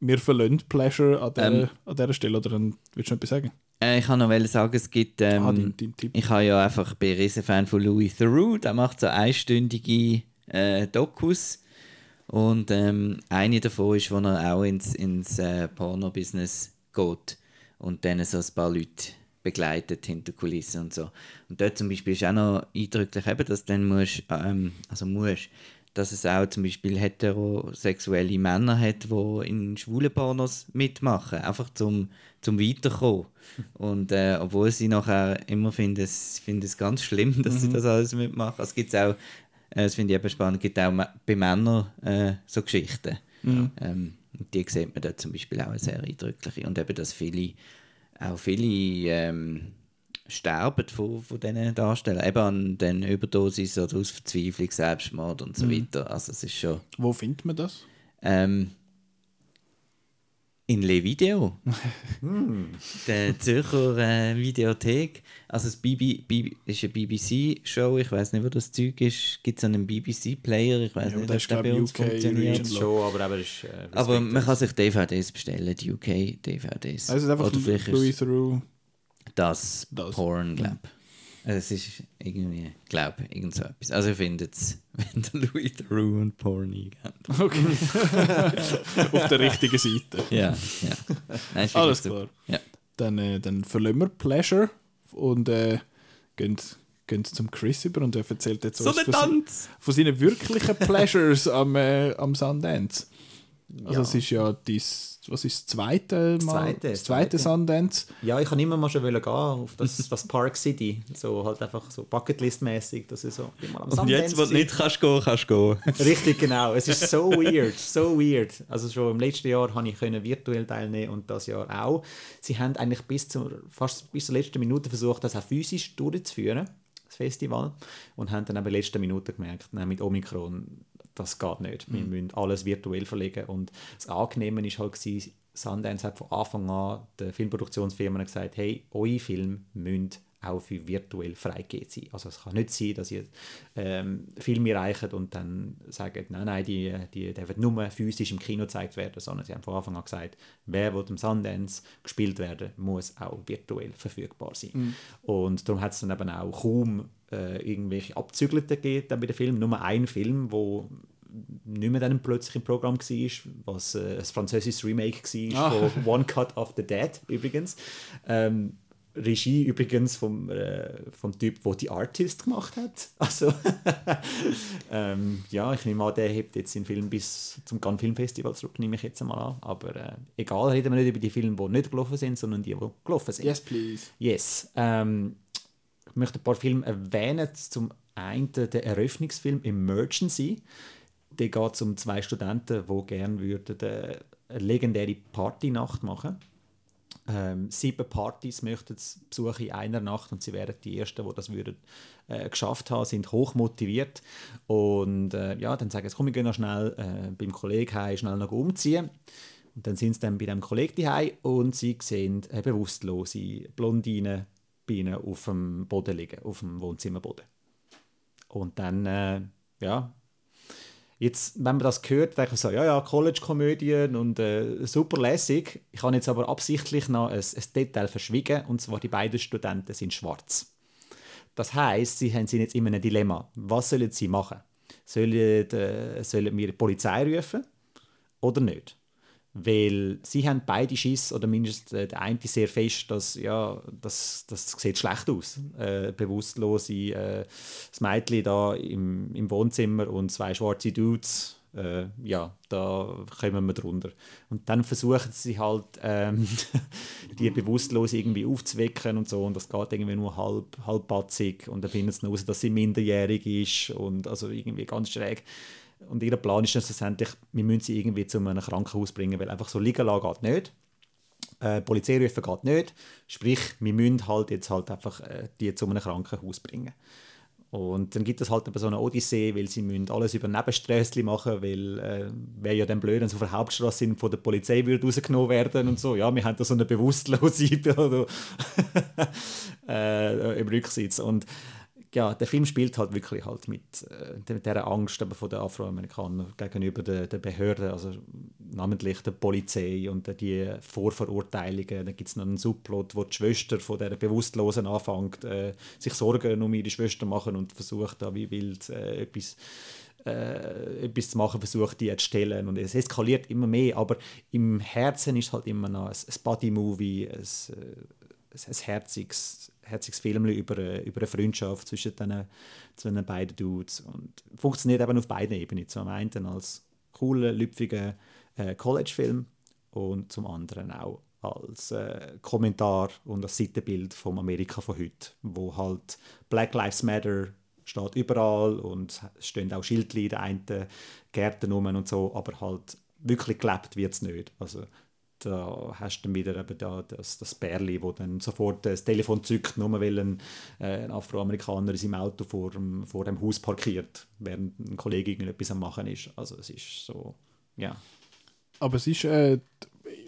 wir verlassen Pleasure an dieser, ähm, an dieser Stelle. Oder dann, willst du noch etwas sagen? Äh, ich kann noch sagen, es gibt. Ähm, ah, dein, dein ich habe ja einfach bin Riesenfan von Louis Theroux. Der macht so einstündige äh, Dokus. Und ähm, eine davon ist, wo er auch ins, ins äh, Porno-Business geht und dann so ein paar Leute begleitet hinter Kulissen und so. Und dort zum Beispiel ist auch noch eindrücklich, eben, dass dann musst, ähm, also musst, dass es auch zum Beispiel heterosexuelle Männer hat, die in schwulen Pornos mitmachen, einfach zum, zum Weiterkommen. Und äh, obwohl sie nachher immer finden, es, finden es ganz schlimm, dass mhm. sie das alles mitmachen. Also gibt auch, äh, das finde ich eben spannend, gibt auch bei Männern äh, so Geschichten. Mhm. Ähm, die sieht man da zum Beispiel auch sehr eindrücklich. Und eben, dass viele auch viele ähm, sterben von, von diesen Darstellern. Eben an den Überdosis oder aus Verzweiflung, Selbstmord und so mhm. weiter. Also es ist schon... Wo findet man das? Ähm, in Le Video. hm. Der Zürcher äh, Videothek. Also das BB, BB ist eine BBC-Show. Ich weiß nicht, wo das Zeug ist. Gibt es einen BBC-Player? Ich weiß ja, nicht, ob der bei uns UK funktioniert. Schon, aber, aber, ist, äh, aber man kann sich DVDs bestellen, die UK-DVDs. Also einfach Oder vielleicht Louis Theroux. Das, das. Porn. Also es ist irgendwie, ich glaube, irgend so etwas. Also ich finde es, wenn der Louis Theroux und Porn eingeht. Okay. Auf der richtigen Seite. Ja, ja. Nein, Alles klar. Ja. Dann, äh, dann verlassen wir Pleasure und äh, gehen, gehen zum Chris über und er erzählt jetzt so was von, von, seinen wirklichen Pleasures am, äh, am Sundance. Also ja. es ist ja dies was ist das zweite Mal? Zweite, das zweite, Sundance? Ja, ich kann immer mal schon gehen auf das, das Park City. So halt einfach so Bucketlist-mäßig, dass ich so am Und jetzt, wo du nicht kannst gehen, kannst du gehen. Richtig, genau. Es ist so weird, so weird. Also schon im letzten Jahr konnte ich virtuell teilnehmen und das Jahr auch. Sie haben eigentlich bis zur, fast bis zur letzten Minute versucht, das auch physisch durchzuführen, das Festival, und haben dann aber in der letzten Minute gemerkt, mit Omikron das geht nicht. Wir mhm. müssen alles virtuell verlegen. Und das Angenehme war halt, gewesen, Sundance hat von Anfang an den Filmproduktionsfirmen gesagt, hey, eure Filme müssen auch für virtuell freigegeben sein. Also es kann nicht sein, dass ihr ähm, Filme erreicht und dann sagt, nein, nein, die, die, wird nur physisch im Kino gezeigt werden, sondern sie haben von Anfang an gesagt, wer will im Sundance gespielt werden, muss auch virtuell verfügbar sein. Mhm. Und darum hat es dann eben auch kaum äh, irgendwelche Abzügelten gegeben bei den Filmen. Nur ein Film, wo nicht mehr dann plötzlich im Programm war, was äh, ein französisches Remake war ah. von One Cut of the Dead übrigens. Ähm, Regie übrigens vom, äh, vom Typ, der die Artist gemacht hat. Also, ähm, ja, ich nehme an, der hebt jetzt den Film bis zum Cannes Film Festival zurück, nehme ich jetzt einmal an. Aber äh, egal, reden wir nicht über die Filme, die nicht gelaufen sind, sondern die, die gelaufen sind. Yes, please. Yes. Ähm, ich möchte ein paar Filme erwähnen. Zum einen der Eröffnungsfilm Emergency. Der geht um zwei Studenten, die gerne würden eine legendäre Partynacht machen ähm, sieben Partys möchten besuchen in einer Nacht und sie wären die Ersten, die das würden, äh, geschafft haben, sind hoch motiviert und äh, ja, dann sagen sie, komm, wir gehen noch schnell äh, beim Kollegen heim, schnell noch umziehen. Und dann sind sie dann bei dem Kollegen heim und sie sehen eine bewusstlose Blondine bei ihnen auf dem Boden liegen, auf dem Wohnzimmerboden. Und dann, äh, ja, jetzt, wenn man das hört, denke ich so, ja, ja, College-Komödien und äh, super lässig. Ich habe jetzt aber absichtlich noch ein, ein, Detail verschwiegen, und zwar die beiden Studenten sind schwarz. Das heißt, sie sind jetzt immer ein Dilemma. Was sollen sie machen? Sollen, äh, sollen wir die Polizei rufen oder nicht? Weil sie haben beide Schiss, oder mindestens der eine sehr fest, dass ja, das, das sieht schlecht aus. Äh, bewusstlose äh, das Mädchen da im, im Wohnzimmer und zwei schwarze Dudes, äh, ja, da kommen wir drunter. Und dann versuchen sie halt, ähm, die Bewusstlose irgendwie aufzuwecken und so, und das geht irgendwie nur halb, halbpatzig, und dann finden sie raus, dass sie minderjährig ist, und also irgendwie ganz schräg. Und ihr Plan ist schlussendlich, wir müssen sie irgendwie zu einem Krankenhaus bringen, weil einfach so liegen lassen geht nicht. Äh, Polizei rufen geht nicht. Sprich, wir müssen halt jetzt halt einfach äh, die zu einem Krankenhaus bringen. Und dann gibt es halt so eine Odyssee, weil sie müssen alles über Nebensträßchen machen, weil äh, wäre ja dann blöd, wenn sie auf der Hauptstraße sind, von der Polizei würde rausgenommen werden und so. Ja, wir haben da so eine Bewusstlose äh, im Rücksitz. Und ja, der Film spielt halt wirklich halt mit, äh, mit dieser Angst aber von den Afroamerikanern gegenüber den, den Behörden, also namentlich der Polizei und die Vorverurteilungen. Dann gibt es noch einen Subplot, wo die Schwester von der Bewusstlosen anfängt, äh, sich Sorgen um ihre Schwester machen und versucht da wie wild äh, etwas äh, etwas zu machen, versucht die zu stellen und es eskaliert immer mehr, aber im Herzen ist halt immer noch ein, ein Buddy-Movie, ein, äh, ein, ein herziges herziges Film über, eine, über eine Freundschaft zwischen den, zwischen beiden Dudes. Und funktioniert eben auf beiden Ebenen. Zum einen als cooler, lüpfiger äh, College-Film und zum anderen auch als äh, Kommentar und als Seitenbild vom Amerika von heute, wo halt Black Lives Matter steht überall und stehen auch Schildchen in den einen Gärten rum und so, aber halt wirklich gelebt wird es nicht. Also da hast du dann wieder eben da das, das Bärli, wo dann sofort das Telefon zückt, nur weil ein, äh, ein Afroamerikaner in seinem Auto vor dem, vor dem Haus parkiert, während ein Kollege irgendetwas am machen ist. Also es ist so, ja. Aber es ist äh,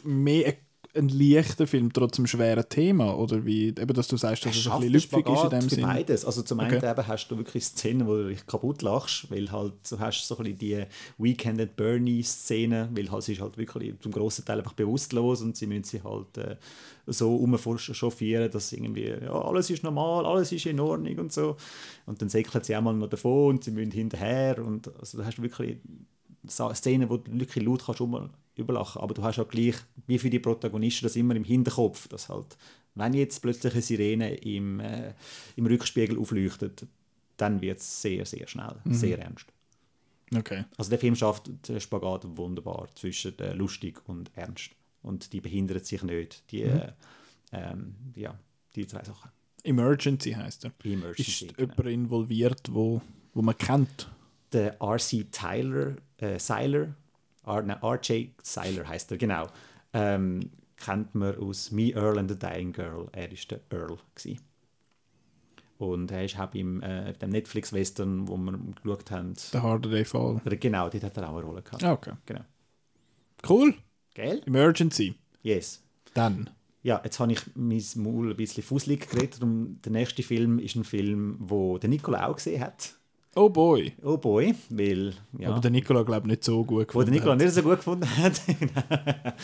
mehr eine ein leichter Film, trotz einem schweren Thema? Oder wie, eben, dass du sagst, dass es ein bisschen lüpfig ist in dem Sinne? beides. Also zum einen okay. eben hast du wirklich Szenen, wo du dich kaputt lachst, weil halt du hast so ein bisschen die Weekend at Bernie-Szene, weil halt, sie ist halt wirklich zum grossen Teil einfach bewusstlos und sie müssen sich halt äh, so umchauffieren, dass irgendwie, ja, alles ist normal, alles ist in Ordnung und so. Und dann säckelt sie einmal noch davon und sie müssen hinterher und also da hast du wirklich Szenen, wo du wirklich laut kannst um überlachen. Aber du hast auch gleich, wie für die Protagonisten, das immer im Hinterkopf, dass halt, wenn jetzt plötzlich eine Sirene im, äh, im Rückspiegel aufleuchtet, dann wird es sehr, sehr schnell, mhm. sehr ernst. Okay. Also der Film schafft den Spagat wunderbar zwischen äh, lustig und ernst. Und die behindert sich nicht, die, mhm. äh, ähm, ja, die zwei Sachen. Emergency heißt er. Emergency, ist genau. jemand involviert, wo, wo man kennt? Der R.C. Tyler, äh, Seiler, R.J. Seiler heißt er, genau. Ähm, kennt man aus Me, Earl and the Dying Girl. Er war der Earl. Gewesen. Und er ist auch beim äh, dem Netflix-Western, wo wir geschaut haben. The Harder Day Fall. Genau, dort hat er auch eine Rolle gehabt. Ah, okay. Genau. Cool. Gell? Emergency. Yes. Dann. Ja, jetzt habe ich mein Maul ein bisschen fusselig geredet. Und der nächste Film ist ein Film, wo der Nicola auch gesehen hat. Oh boy. Oh boy, weil... Ja, Aber der Nikola, glaube ich, nicht so gut gefunden Wo der Nikola nicht so gut gefunden hat.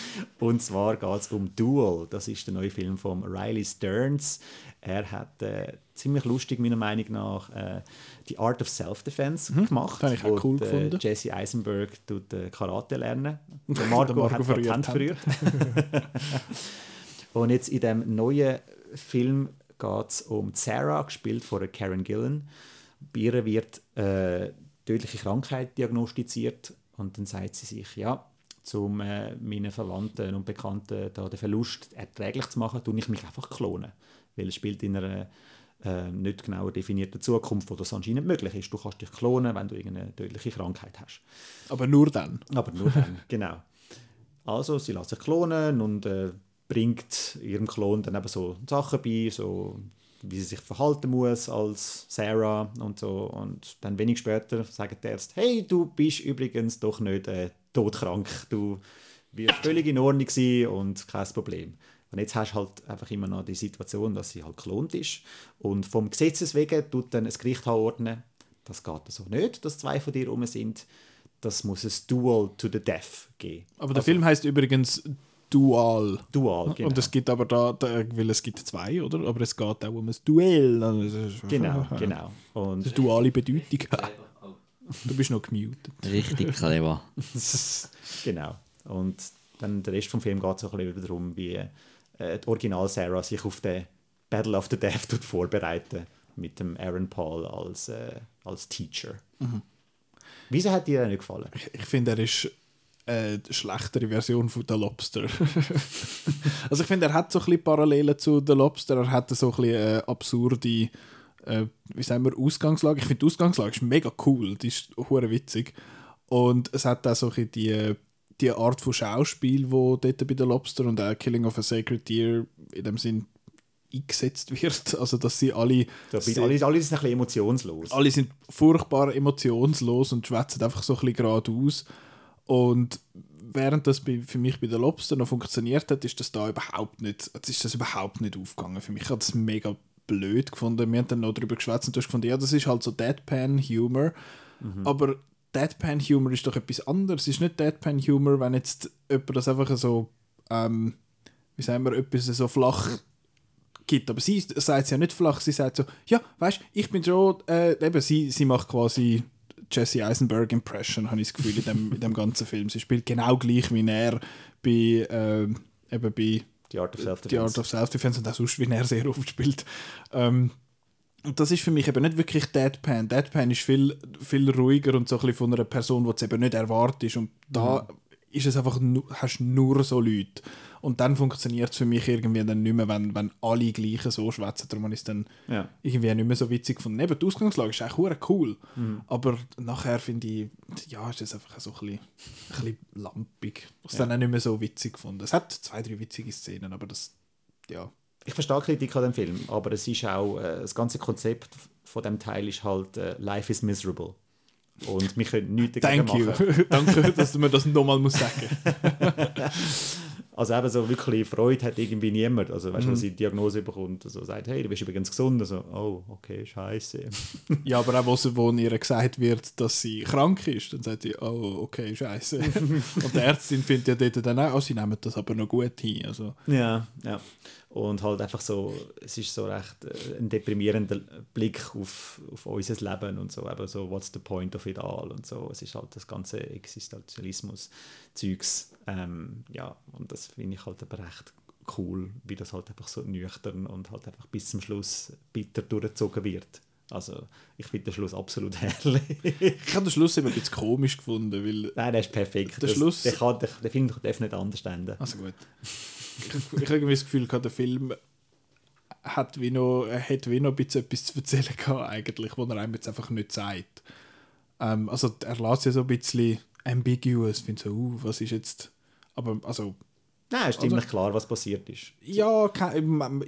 und zwar geht es um Duel. Das ist der neue Film von Riley Stearns. Er hat äh, ziemlich lustig, meiner Meinung nach, äh, die Art of Self-Defense mhm, gemacht. Das ich auch cool der, gefunden. Jesse Eisenberg tut äh, Karate lernen. Der Marco, der Marco hat verrührt. Hand verrührt. und jetzt in dem neuen Film geht es um Sarah, gespielt von Karen Gillan bei ihr wird äh, tödliche Krankheit diagnostiziert und dann sagt sie sich, ja, um äh, meinen Verwandten und Bekannten da den Verlust erträglich zu machen, tue ich mich einfach klonen. Weil es spielt in einer äh, nicht genau definierten Zukunft, wo das anscheinend möglich ist. Du kannst dich klonen, wenn du irgendeine tödliche Krankheit hast. Aber nur dann. Aber nur dann, genau. Also, sie lässt sich klonen und äh, bringt ihrem Klon dann eben so Sachen bei, so wie sie sich verhalten muss als Sarah und so. Und dann wenig später sagt der Arzt, hey, du bist übrigens doch nicht äh, todkrank, du wirst völlig in Ordnung sein und kein Problem. Und jetzt hast du halt einfach immer noch die Situation, dass sie halt klont ist. Und vom Gesetzes wegen tut dann ein Gericht anordnen, das geht so nicht, dass zwei von dir rum sind. Das muss ein Duel to the Death geben. Aber der also, Film heißt übrigens Dual. Dual, genau. Und es gibt aber da, da, weil es gibt zwei, oder? Aber es geht auch um ein Duell. Also, genau, genau. Und das duale Bedeutung. Du bist noch gemutet. Richtig clever. genau. Und dann der Rest vom Film geht so ein bisschen darum, wie äh, die Original Sarah sich auf den Battle of the Death tut vorbereiten mit dem Aaron Paul als, äh, als Teacher. Wieso hat dir der nicht gefallen? Ich, ich finde, er ist eine schlechtere Version von The Lobster. also ich finde, er hat so ein bisschen Parallelen zu The Lobster. Er hat so ein bisschen äh, absurde, äh, wie sagen wir, Ausgangslage. Ich finde, die Ausgangslage ist mega cool. Die ist hure witzig. Und es hat auch so ein bisschen die, die Art von Schauspiel, wo dort bei The Lobster und auch Killing of a Sacred Deer in dem Sinn eingesetzt wird. Also, dass sie alle... Sehr- alle, alle sind ein bisschen emotionslos. alle sind furchtbar emotionslos und schwätzen einfach so ein bisschen geradeaus. Und während das bei, für mich bei der Lobster noch funktioniert hat, ist das da überhaupt nicht, ist das überhaupt nicht aufgegangen. Für mich hat das mega blöd gefunden. Wir haben dann noch darüber geschwätzt und du hast gefunden, ja, das ist halt so Deadpan-Humor. Aber Deadpan-Humor ist doch etwas anderes. Es ist nicht Deadpan-Humor, wenn jetzt jemand das einfach so, ähm, wie sagen wir, etwas so flach gibt. Aber sie sagt es ja nicht flach, sie sagt so, ja, weißt du, ich bin schon, äh, eben, sie, sie macht quasi Jesse Eisenberg Impression, habe ich das Gefühl, in dem, in dem ganzen Film. Sie spielt genau gleich wie er bei, ähm, eben bei Die Art of The Self-Defense. Art of Self-Defense und auch sonst, wie er sehr oft spielt. Ähm, und das ist für mich eben nicht wirklich Deadpan. Deadpan ist viel, viel ruhiger und so ein bisschen von einer Person, die es eben nicht erwartet. Und da ist es einfach, hast nur so Leute. Und dann funktioniert es für mich irgendwie dann nicht mehr, wenn, wenn alle gleichen so schwätzen. Darum ich es dann Ja. irgendwie nicht mehr so witzig gefunden. Neben die Ausgangslage ist hure cool. Aber nachher finde ich, ja, ist es einfach so ein bisschen, ein bisschen lampig. Ich habe es dann auch nicht mehr so witzig gefunden. Es hat zwei, drei witzige Szenen, aber das, ja. Ich verstehe die Kritik an dem Film, aber es ist auch, äh, das ganze Konzept von dem Teil ist halt, äh, life is miserable. Und wir können nichts dagegen Thank you. machen. Danke, dass du mir das nochmal muss sagen Also eben so wirklich Freude hat irgendwie niemand. Also weißt du, Mhm. wenn sie die Diagnose bekommt, also sagt, hey, du bist übrigens gesund. Also, oh, okay, scheiße. Ja, aber auch, wo, sie, wo ihr gesagt wird, dass sie krank ist, dann sagt sie, oh, okay, scheiße. Und die Ärztin findet ja dort dann auch, oh, sie nehmen das aber noch gut hin. Also, Ja, ja. Und halt einfach so, es ist so recht äh, ein deprimierender Blick auf, auf unser Leben und so, eben so, what's the point of it all und so. Es ist halt das ganze Existenzialismus-Zeugs. Ähm, ja, und das finde ich halt aber recht cool, wie das halt einfach so nüchtern und halt einfach bis zum Schluss bitter durchgezogen wird. Also, ich finde den Schluss absolut herrlich. ich habe den Schluss eben ein bisschen komisch gefunden, weil Nein, der ist perfekt. Der Das- Schluss- Der, kann, der, der Film darf nicht anders enden. Also gut. Ich, habe irgendwie das Gefühl, gehabt, der Film hat wie noch, hat wie noch ein bisschen etwas zu erzählen gehabt, eigentlich, wo er einem jetzt einfach nicht sagt. Ähm, also er lässt ja so ein bisschen ambiguous, ich finde so, uh, was ist jetzt... Aber also, Nein, ist ziemlich klar, was passiert ist. ja,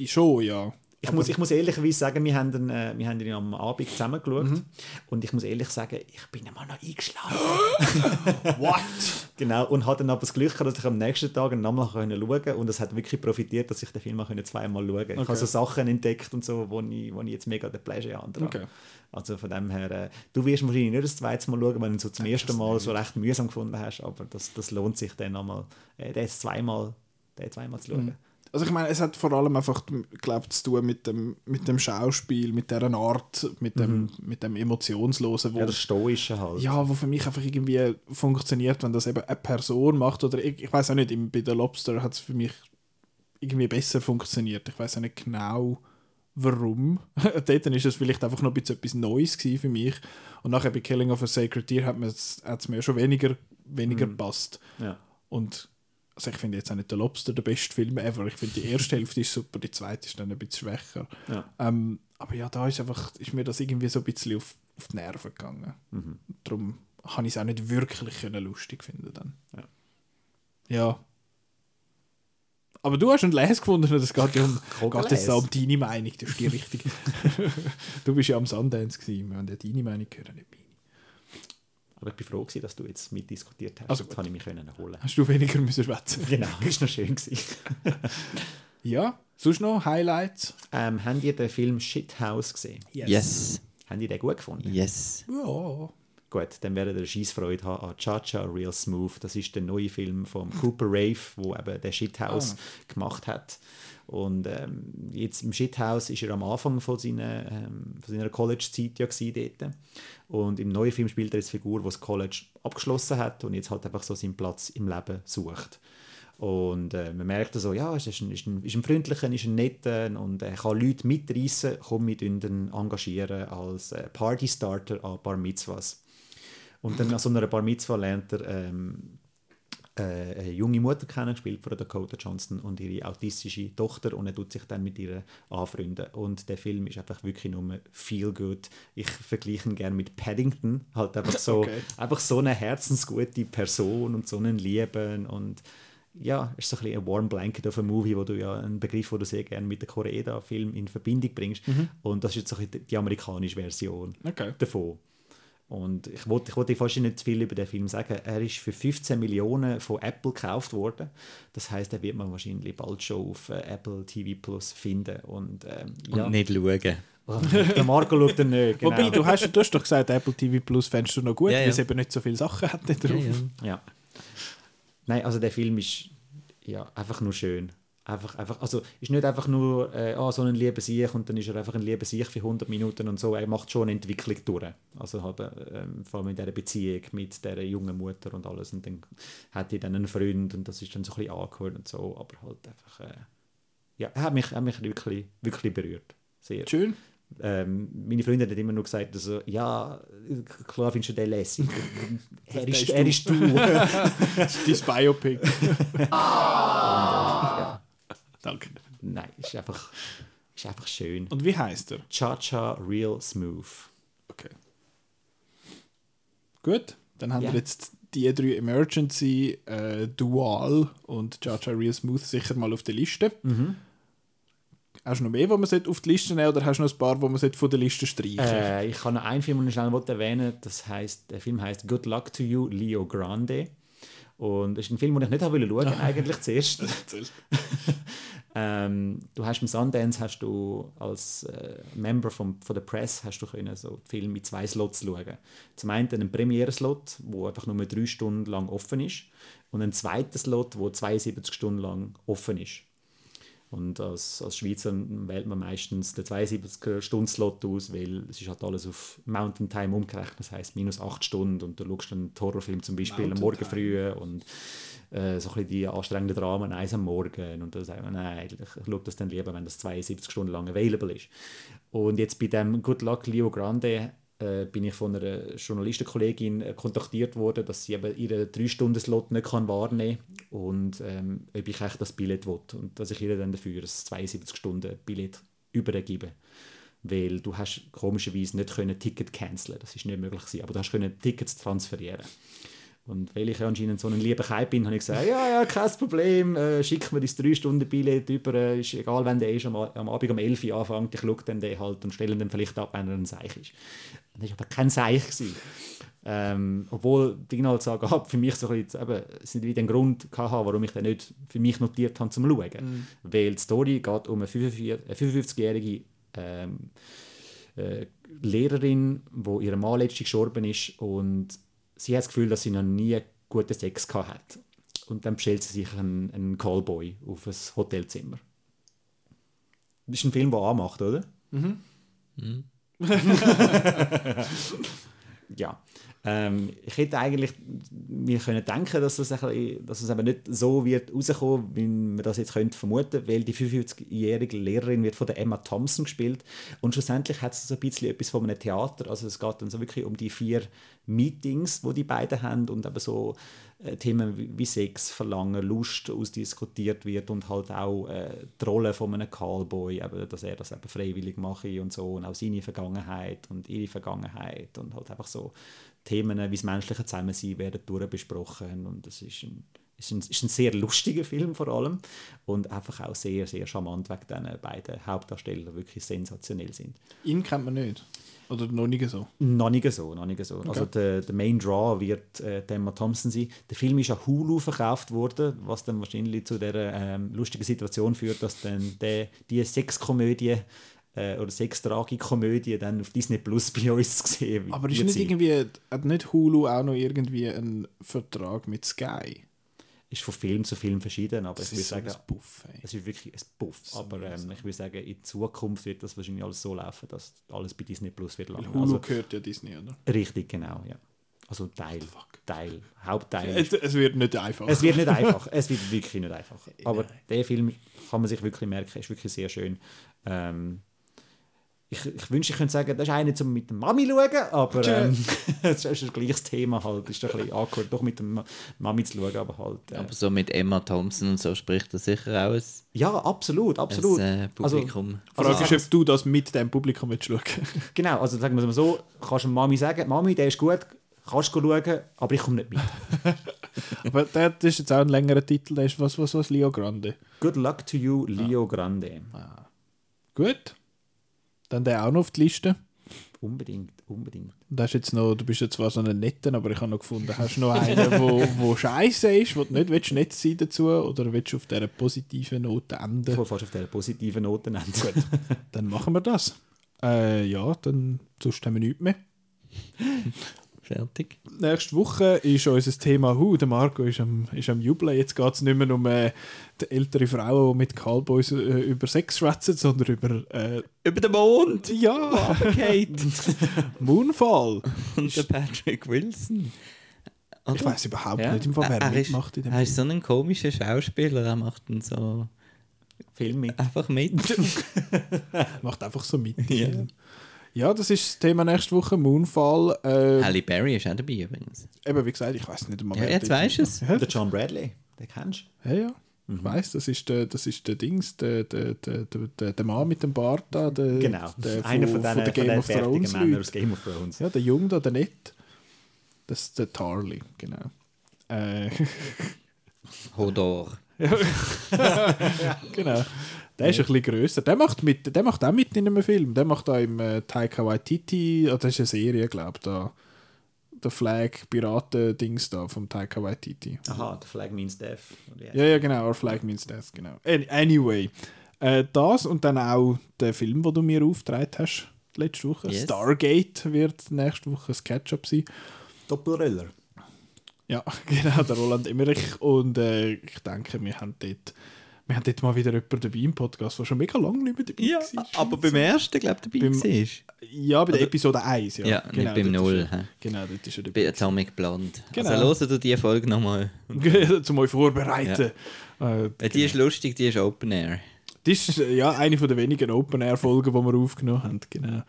schon, ja. Ich muss, ich muss ehrlicherweise sagen, wir haben äh, wir haben ihn am Abend zusammen geschaut. Mhm. Und ich muss ehrlich sagen, ich bin einmal noch eingeschlafen. What? genau. Und hatte dann aber das Glück gehabt, dass ich am nächsten Tag nochmal schauen konnte. Und es hat wirklich profitiert, dass ich den Film auch zweimal schauen konnte. Ich habe so Sachen entdeckt und so, wo ich, wo ich jetzt mega den Pleasure habe. Okay. Also von dem her, äh, du wirst wahrscheinlich nicht das zweite Mal schauen, wenn du ihn so zum ersten Mal so recht mühsam gefunden hast. Aber das, das lohnt sich dann nochmal, äh, den zweimal, den zweimal zu schauen. Also ich meine, es hat vor allem einfach, glaube zu tun mit dem, mit dem Schauspiel, mit dieser Art, mit dem, mit dem Emotionslosen, wo, Ja, das Stoische halt. ja, wo für mich einfach irgendwie funktioniert, wenn das eben eine Person macht oder ich, ich weiß auch nicht, im- bei der Lobster hat es für mich irgendwie besser funktioniert. Ich weiß auch nicht genau, warum. Dort ist es vielleicht einfach noch ein bisschen etwas Neues gewesen für mich und nachher bei Killing of a Sacred Deer hat es mir schon weniger, weniger gepasst. Ja. Und also ich finde jetzt auch nicht der Lobster der beste Film ever. Ich finde die erste Hälfte ist super, die zweite ist dann ein bisschen schwächer. Ja. Ähm, aber ja, da ist einfach ist mir das irgendwie so ein bisschen auf, auf die Nerven gegangen. Mhm. Darum habe ich es auch nicht wirklich können lustig finden dann. Ja. Ja. Aber du hast einen Les gefunden, das geht ja um, geht jetzt um deine Meinung, das ist die richtige. du bist ja am Sundance gewesen, wir haben ja deine Meinung gehört, nicht meine. Aber ich bin froh, gewesen, dass du jetzt mitdiskutiert hast. Also Jetzt kann ich mich können holen. Hast du weniger müssen schwätzen? Genau, ist noch schön gewesen. Ja, sonst noch Highlights? ähm, habt ihr den Film Shithouse gesehen? Yes. Habt ihr den gut gefunden? Yes. Ja. Gut, dann werdet ihr Scheissfreude haben an Cha-Cha Real Smooth. Das ist der neue Film von Cooper Rave, wo eben der Shithouse gemacht hat. Und ähm, jetzt im Shithouse ist er am Anfang von seiner, ähm, seiner College-Zeit ja dort. Und im neuen Film spielt er als Figur, die das College abgeschlossen hat und jetzt halt einfach so seinen Platz im Leben sucht. Und äh, man merkt so, ja, es ist ein, ist ein, ist ein freundlicher, ist ein netter und er kann Leute mitreißen, komm, wir ihn engagieren als äh, Partystarter an Bar Mitzvahs. Und dann an so einer Bar Mitzvah lernt er ähm, äh, eine junge Mutter kennen, gespielt von Dakota Johnson und ihre autistische Tochter und er tut sich dann mit ihr anfreunden. Und der Film ist einfach wirklich nur feel good. Ich vergleiche ihn gerne mit Paddington, halt einfach so, Okay. einfach so eine herzensgute Person und so einen Lieben und ja, ist so ein bisschen ein Warm Blanket of a Movie, wo du ja einen Begriff, den du sehr gerne mit den Koreeda-Film in Verbindung bringst. Und das ist jetzt so ein bisschen die amerikanische Version Okay. davon. Und ich wollte, ich fast nicht zu viel über den Film sagen. Er ist für 15 Millionen von Apple gekauft worden. Das heißt, er wird man wahrscheinlich bald schon auf äh, Apple TV Plus finden. Und, ähm, Und ja. nicht schauen. der Marco schaut dann nicht. Genau. Wobei, du hast, du hast doch gesagt, Apple TV Plus fändest du noch gut, Ja, ja. weil es eben nicht so viele Sachen hat drauf. Ja, ja. Ja. Nein, also der Film ist ja, einfach nur schön. Einfach, einfach, also ist nicht einfach nur äh, ah, so ein lieber Sieg und dann ist er einfach ein lieber Sieg für 100 Minuten und so. Er macht schon eine Entwicklung durch. Also halt, ähm, vor allem in dieser Beziehung mit der jungen Mutter und alles. Und dann hat er dann einen Freund und das ist dann so ein bisschen angehört und so. Aber halt einfach, äh, ja, er hat mich, er hat mich wirklich, wirklich berührt. Sehr. Schön. Ähm, meine Freundin hat immer nur gesagt, also, ja, klar findest du den lässig. er, ist, er ist ist du. Dein Biopic. ja. Danke. Nein, ist einfach, ist einfach schön. Und wie heißt er? Cha-Cha Real Smooth. Okay. Gut, dann haben Ja. wir jetzt die drei Emergency, äh, Dual und Jaja Real Smooth sicher mal auf der Liste. Mhm. Hast du noch mehr, wo man auf die Liste nehmen oder hast du noch ein paar, wo man von der Liste streichen Äh, ich kann noch einen Film, den ich schnell erwähnen Das heißt, der Film heißt Good Luck to You, Leo Grande. Und das ist ein Film, den ich nicht habe schauen wollte, eigentlich zuerst. Ähm, du hast im Sundance hast du als äh, Member vom, von der Press hast du können so Film mit zwei Slots schauen. Zum einen einen Premiere-Slot, wo einfach nur drei Stunden lang offen ist, und einen zweiten Slot, wo 72 Stunden lang offen ist. Und als, als Schweizer wählt man meistens den 72-Stunden-Slot aus, weil es ist halt alles auf Mountain Time umgerechnet, das heißt minus 8 Stunden und du schaust einen Horrorfilm zum Beispiel am Morgen früh und äh, so ein bisschen die anstrengenden Dramen eins am Morgen und dann sagt man, nein, ich schaue das dann lieber, wenn das 72 Stunden lang available ist. Und jetzt bei dem Good Luck Leo Grande äh, bin ich von einer Journalistenkollegin äh, kontaktiert worden, dass sie eben ihren 3-Stunden-Slot nicht kann wahrnehmen kann und ähm, ob ich echt das Billett will und dass ich ihr dann dafür ein 72-Stunden-Billett übergebe. Weil du hast komischerweise nicht können Ticket canceln, das ist nicht möglich gewesen, aber du hast können Tickets transferieren. Und weil ich ja anscheinend so ein lieber Kai bin, habe ich gesagt, ja, ja, kein Problem, äh, schick mir das 3-Stunden-Billett über, äh, ist egal, wenn der ist, am, am Abend um 11 Uhr anfängt, ich schaue dann den halt und stelle dann vielleicht ab, wenn er ein Seich ist. Das war aber kein Seich. Gewesen. Ähm, obwohl die Inhaltsangabe halt für mich so ein bisschen, eben, es sind wieder ein Grund hatte, warum ich den nicht für mich notiert habe zum Schauen. Weil die Story geht um eine 55 eine 55-jährige ähm, äh, Lehrerin, wo ihr Mann letztlich gestorben ist und sie hat das Gefühl, dass sie noch nie guten Sex gehabt hat. Und dann bestellt sie sich einen, einen Callboy auf ein Hotelzimmer. Das ist ein Film, der anmacht, oder? ja. Ähm, ich hätte eigentlich mir können denken, dass es, bisschen, dass es eben nicht so wird rauskommen, wie man das jetzt könnte vermuten, weil die 55-jährige Lehrerin wird von der Emma Thompson gespielt und schlussendlich hat es so ein bisschen etwas von einem Theater, also es geht dann so wirklich um die vier Meetings, wo die beiden haben und eben so äh, Themen wie wie Sex, Verlangen, Lust ausdiskutiert wird und halt auch äh, die Rolle von einem Callboy, eben, dass er das eben freiwillig mache und so und auch seine Vergangenheit und ihre Vergangenheit und halt einfach so Themen wie das menschliche Zusammensein werden durchbesprochen und das ist ein, ist ein, ist ein sehr lustiger Film vor allem und einfach auch sehr, sehr charmant, wegen diesen beiden Hauptdarsteller wirklich sensationell sind. Ihn kennt man nicht. Oder noch nicht so. Noch nicht so, noch nicht so. Also der, der Main Draw wird äh, Emma Thompson sein. Der Film ist an Hulu verkauft worden, was dann wahrscheinlich zu der ähm, lustigen Situation führt, dass dann der, die Sexkomödie äh, oder Sextragikomödie dann auf Disney Plus bei uns gesehen Aber ist nicht irgendwie, hat nicht Hulu auch noch irgendwie einen Vertrag mit Sky? Ist von Film zu Film verschieden, aber Das ich würde so sagen, ein Buffet. es ist wirklich ein Buff. Aber ähm, ich würde sagen, in Zukunft wird das wahrscheinlich alles so laufen, dass alles bei Disney Plus wird landen. Hulu Also, gehört ja Disney, oder? Richtig, genau, ja. Also Teil. Teil. Hauptteil. Es, es wird nicht einfach. Es wird nicht einfach. Es wird wirklich nicht einfach. Aber der Film kann man sich wirklich merken, ist wirklich sehr schön. Ähm, ich, ich wünschte, ich könnte sagen, das ist einer zum mit der Mami schauen, aber ähm, das ist das gleiche Thema halt. Ist ein bisschen awkward, doch mit der Ma- Mami zu schauen, aber halt. Äh, Aber so mit Emma Thompson und so spricht er sicher auch ein, ja, absolut, absolut. ein äh, Publikum. Die Frage also- ist, ob du das mit dem Publikum willst schauen Genau, also sagen wir es mal so, kannst du Mami sagen, Mami, der ist gut, kannst du schauen, aber ich komme nicht mit. Aber der, das ist jetzt auch ein längerer Titel, der ist was, was, was, Leo Grande. Good luck to you, Leo Grande. Gut. Dann der auch noch auf die Liste. Unbedingt, unbedingt. Und hast jetzt noch, du bist jetzt zwar so ein netter, aber ich habe noch gefunden, hast du noch einen, wo, wo scheiße ist, wo du nicht willst, nett sein dazu oder willst du auf dieser positiven Note Ich enden? wollte fast auf dieser positiven Note nennen. Dann machen wir das. Äh, ja, dann sonst haben wir nichts mehr. Fertig. Nächste Woche ist unser Thema Hu. Der Marco ist am, ist am Jubeln. Jetzt geht es nicht mehr um äh, die ältere Frauen, die mit Cowboys äh, über Sex schwätzen, sondern über äh, Über den Mond! ja, Kate! Moonfall. und der Patrick Wilson. Ich weiß überhaupt Ja. nicht, im Fall, wer er ist, mitmacht in dem er ist so ein komischer Schauspieler, er macht dann so Film mit. einfach mit. macht einfach so mit. Ja. Ja, das ist das Thema nächste Woche, Moonfall. Äh, Halle Berry ist auch dabei übrigens. eben, wie gesagt, ich weiß nicht einmal, Ja, jetzt weisst du es. mitmacht. Der John Bradley, den kennst Ja, ja. Mhm. Ich weiss, das ist der, das ist der Dings, der, der, der, der, der, Mann mit dem Bart da. Der, du? Genau. Der Einer von, von den, der Game Thrones Männern Leute. aus Game of Thrones. Ja, der Jung da, der Nett. Das ist der Tarly, genau. Äh, Hodor. genau. Der ist ein bisschen grösser. Der macht, mit, der macht auch mit in einem Film. Der macht da im äh, Taika Waititi, oh, das ist eine Serie, glaube ich, da. Der Flag-Piraten-Dings da vom Taika Waititi. Aha, The Flag Means Death. Oder Ja, ja, genau. Our Flag Means Death, genau. An- Anyway. Äh, das und dann auch der Film, den du mir aufgetragen hast letzte Woche. Yes. Stargate wird nächste Woche ein Catch-up sein. Doppelröller. Ja, genau, der Roland Emmerich. Und äh, ich denke, wir haben dort, wir haben dort mal wieder jemanden dabei im Podcast, der schon mega lange nicht mehr dabei Ja, war. aber beim ersten, glaube ich, dabei Beim- war. Ja, bei der Episode 1, ja. Ja, nicht beim dort Null, Ist er, hä? genau, dort ist er Bei dabei. Atomic Blonde. Genau. Also hören du die Folge nochmal. zum euch vorbereiten. Äh, Weil Die ist lustig, die ist Open Air. Das ist äh, ja eine der wenigen Open-Air-Folgen, die wir aufgenommen haben. Genau.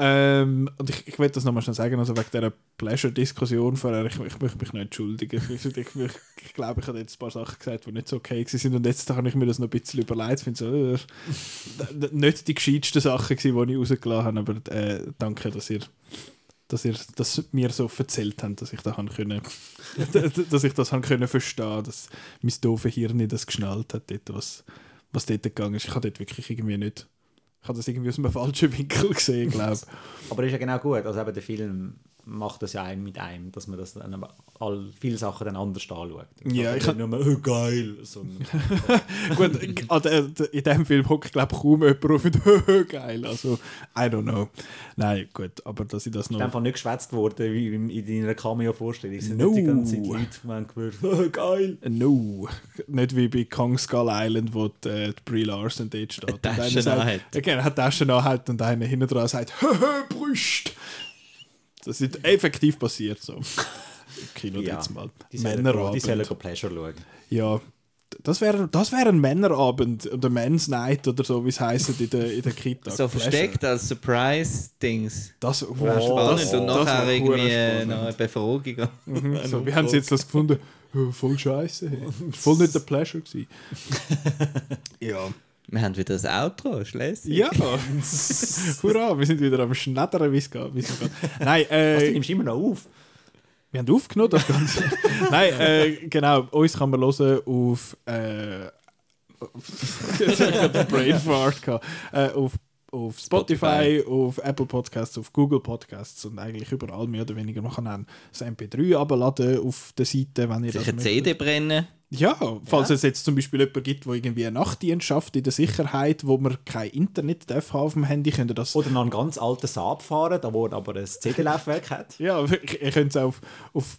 Ähm, und ich, ich will das nochmal schnell sagen, also wegen dieser Pleasure-Diskussion vorher, ich, möchte mich nicht entschuldigen. Ich, ich, ich, ich glaube, ich habe jetzt ein paar Sachen gesagt, die nicht so okay waren und jetzt habe ich mir das noch ein bisschen überlegt. Ich finde so, äh, nicht die gescheitsten Sachen die ich rausgelassen habe, aber äh, danke, dass ihr dass ihr das mir so erzählt habt, dass ich haben können, dass ich das haben können verstehen, dass mein doofe Hirn das geschnallt hat, dort, was, was dort gegangen ist. Ich habe dort wirklich irgendwie nicht, ich habe das irgendwie aus einem falschen Winkel gesehen, glaube ich. Aber ist ja genau gut. Also eben der Film macht das ja einem mit einem, dass man das dann aber all viele Sachen dann anders anschaut. Ja, ich nicht nur mehr, oh, geil, sondern Gut, der- in diesem Film hockt, glaube ich, kaum jemand auf und geil. Also, I don't know. Nein, gut, aber dass ich das ist noch. einfach nicht geschwätzt worden wie in in deiner Cameo-Vorstellung. Es sind No. nicht die ganze Zeit Leute, die haben gehört, oh, geil. No, nicht wie bei Kong Skull Island, wo die, äh, die Brie Larson dort steht. Und einer Taschen anhat. Ja, genau, hat Taschen anhat und einer hinten dran sagt, höhö, Brüst. Das ist effektiv passiert so. Im Kino Ja, jetzt mal. Die sollen, die sollen Männerabend. Pleasure schauen. Ja, das wäre das wär ein Männerabend oder Men's Night oder so, wie es heisst in der, in der Kita. So versteckt als Surprise-Dings. Das wow, spannend das, und das nachher wär irgendwie spannend. noch eine Befragung. Mhm, so, wie haben sie jetzt das gefunden? Ja, voll scheiße. Voll nicht der Pleasure gewesen. ja. Wir haben wieder das Outro, Schleswig. Ja. Hurra, wir sind wieder am Schnettern, wie es geht. Nein, Was, du äh, nimmst immer noch auf? wir haben aufgenommen das Ganze. Nein, äh, genau, uns kann man hören auf. Äh, ich gerade einen Brainfart. Äh, auf, auf Spotify, auf Apple Podcasts, auf Google Podcasts und eigentlich überall mehr oder weniger. Man kann auch das MP3 abladen auf der Seite, wenn ihr Sich das eine. CD brennen. Ja, falls Ja. es jetzt zum Beispiel jemanden gibt, der irgendwie eine Nachtdienst schafft in der Sicherheit, wo man kein Internet darf haben auf dem Handy, könnt ihr das... Oder noch einen ganz alten Saab fahren, da wo er aber ein CD-Laufwerk hat. Ja, ihr könnt es auf, auf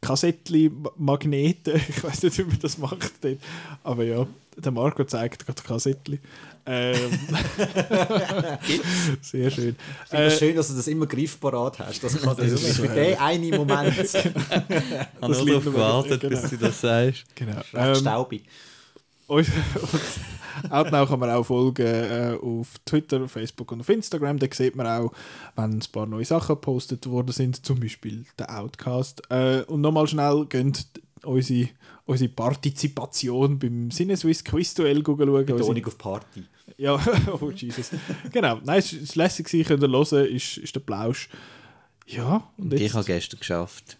Kassettli-Magneten. Ich weiß nicht, wie man das macht. Dort. Aber ja, der Marco zeigt gerade Kassettli. Ähm, sehr schön. Ich finde es äh, schön, dass du das immer griffparat hast. Das, kann, das ist für den einen Moment. ich habe nur darauf gewartet, genau. bis du das sagst. Genau. Ähm, staubig. Und, Outnow kann man auch folgen äh, auf Twitter, Facebook und auf Instagram. Da sieht man auch, wenn ein paar neue Sachen gepostet worden sind, zum Beispiel der Outcast. Äh, und nochmal schnell, gönnt unsere, unsere Partizipation beim Sinneswiss Quiz-Duell schauen. Betonung auf Party. Ja, oh Jesus. genau, nein, es war lässig, könnt ihr hören, ist, ist der Plausch. Ja, und jetzt... Ich habe gestern geschafft.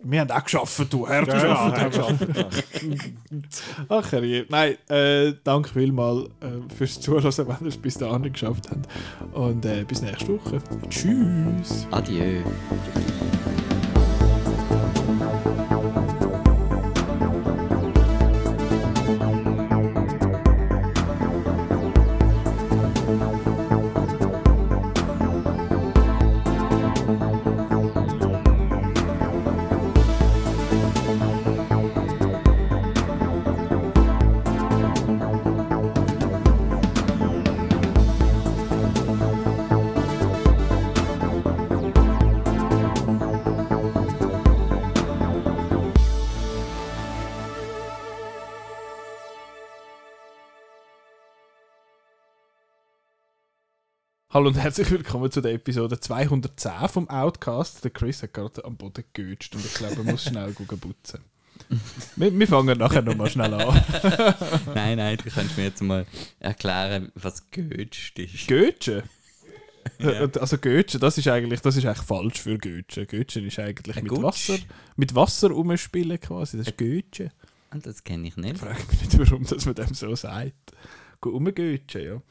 Wir haben auch geschafft, du Herr, du ja, ja, geschafft. Ach herrje. Nein, äh, danke vielmals äh, fürs Zuhören, wenn ihr es bis dahin geschafft habt. Und äh, bis nächste Woche. Tschüss. Adieu. Hallo und herzlich willkommen zu der Episode 210 vom Outcast. Der Chris hat gerade am Boden geötscht und ich glaube, er muss schnell putzen. wir, wir fangen nachher nochmal schnell an. nein, nein, du kannst mir jetzt mal erklären, was Götsch ist. Götschen? Ja. Also Götschen, das ist eigentlich, das ist eigentlich falsch für Götschen. Götschen ist eigentlich mit Wasser, mit Wasser umspielen quasi. Das ist Götschen. Ah, das kenne ich nicht. Ich frage mich nicht, warum das man dem so sagt. Umgötschen, ja.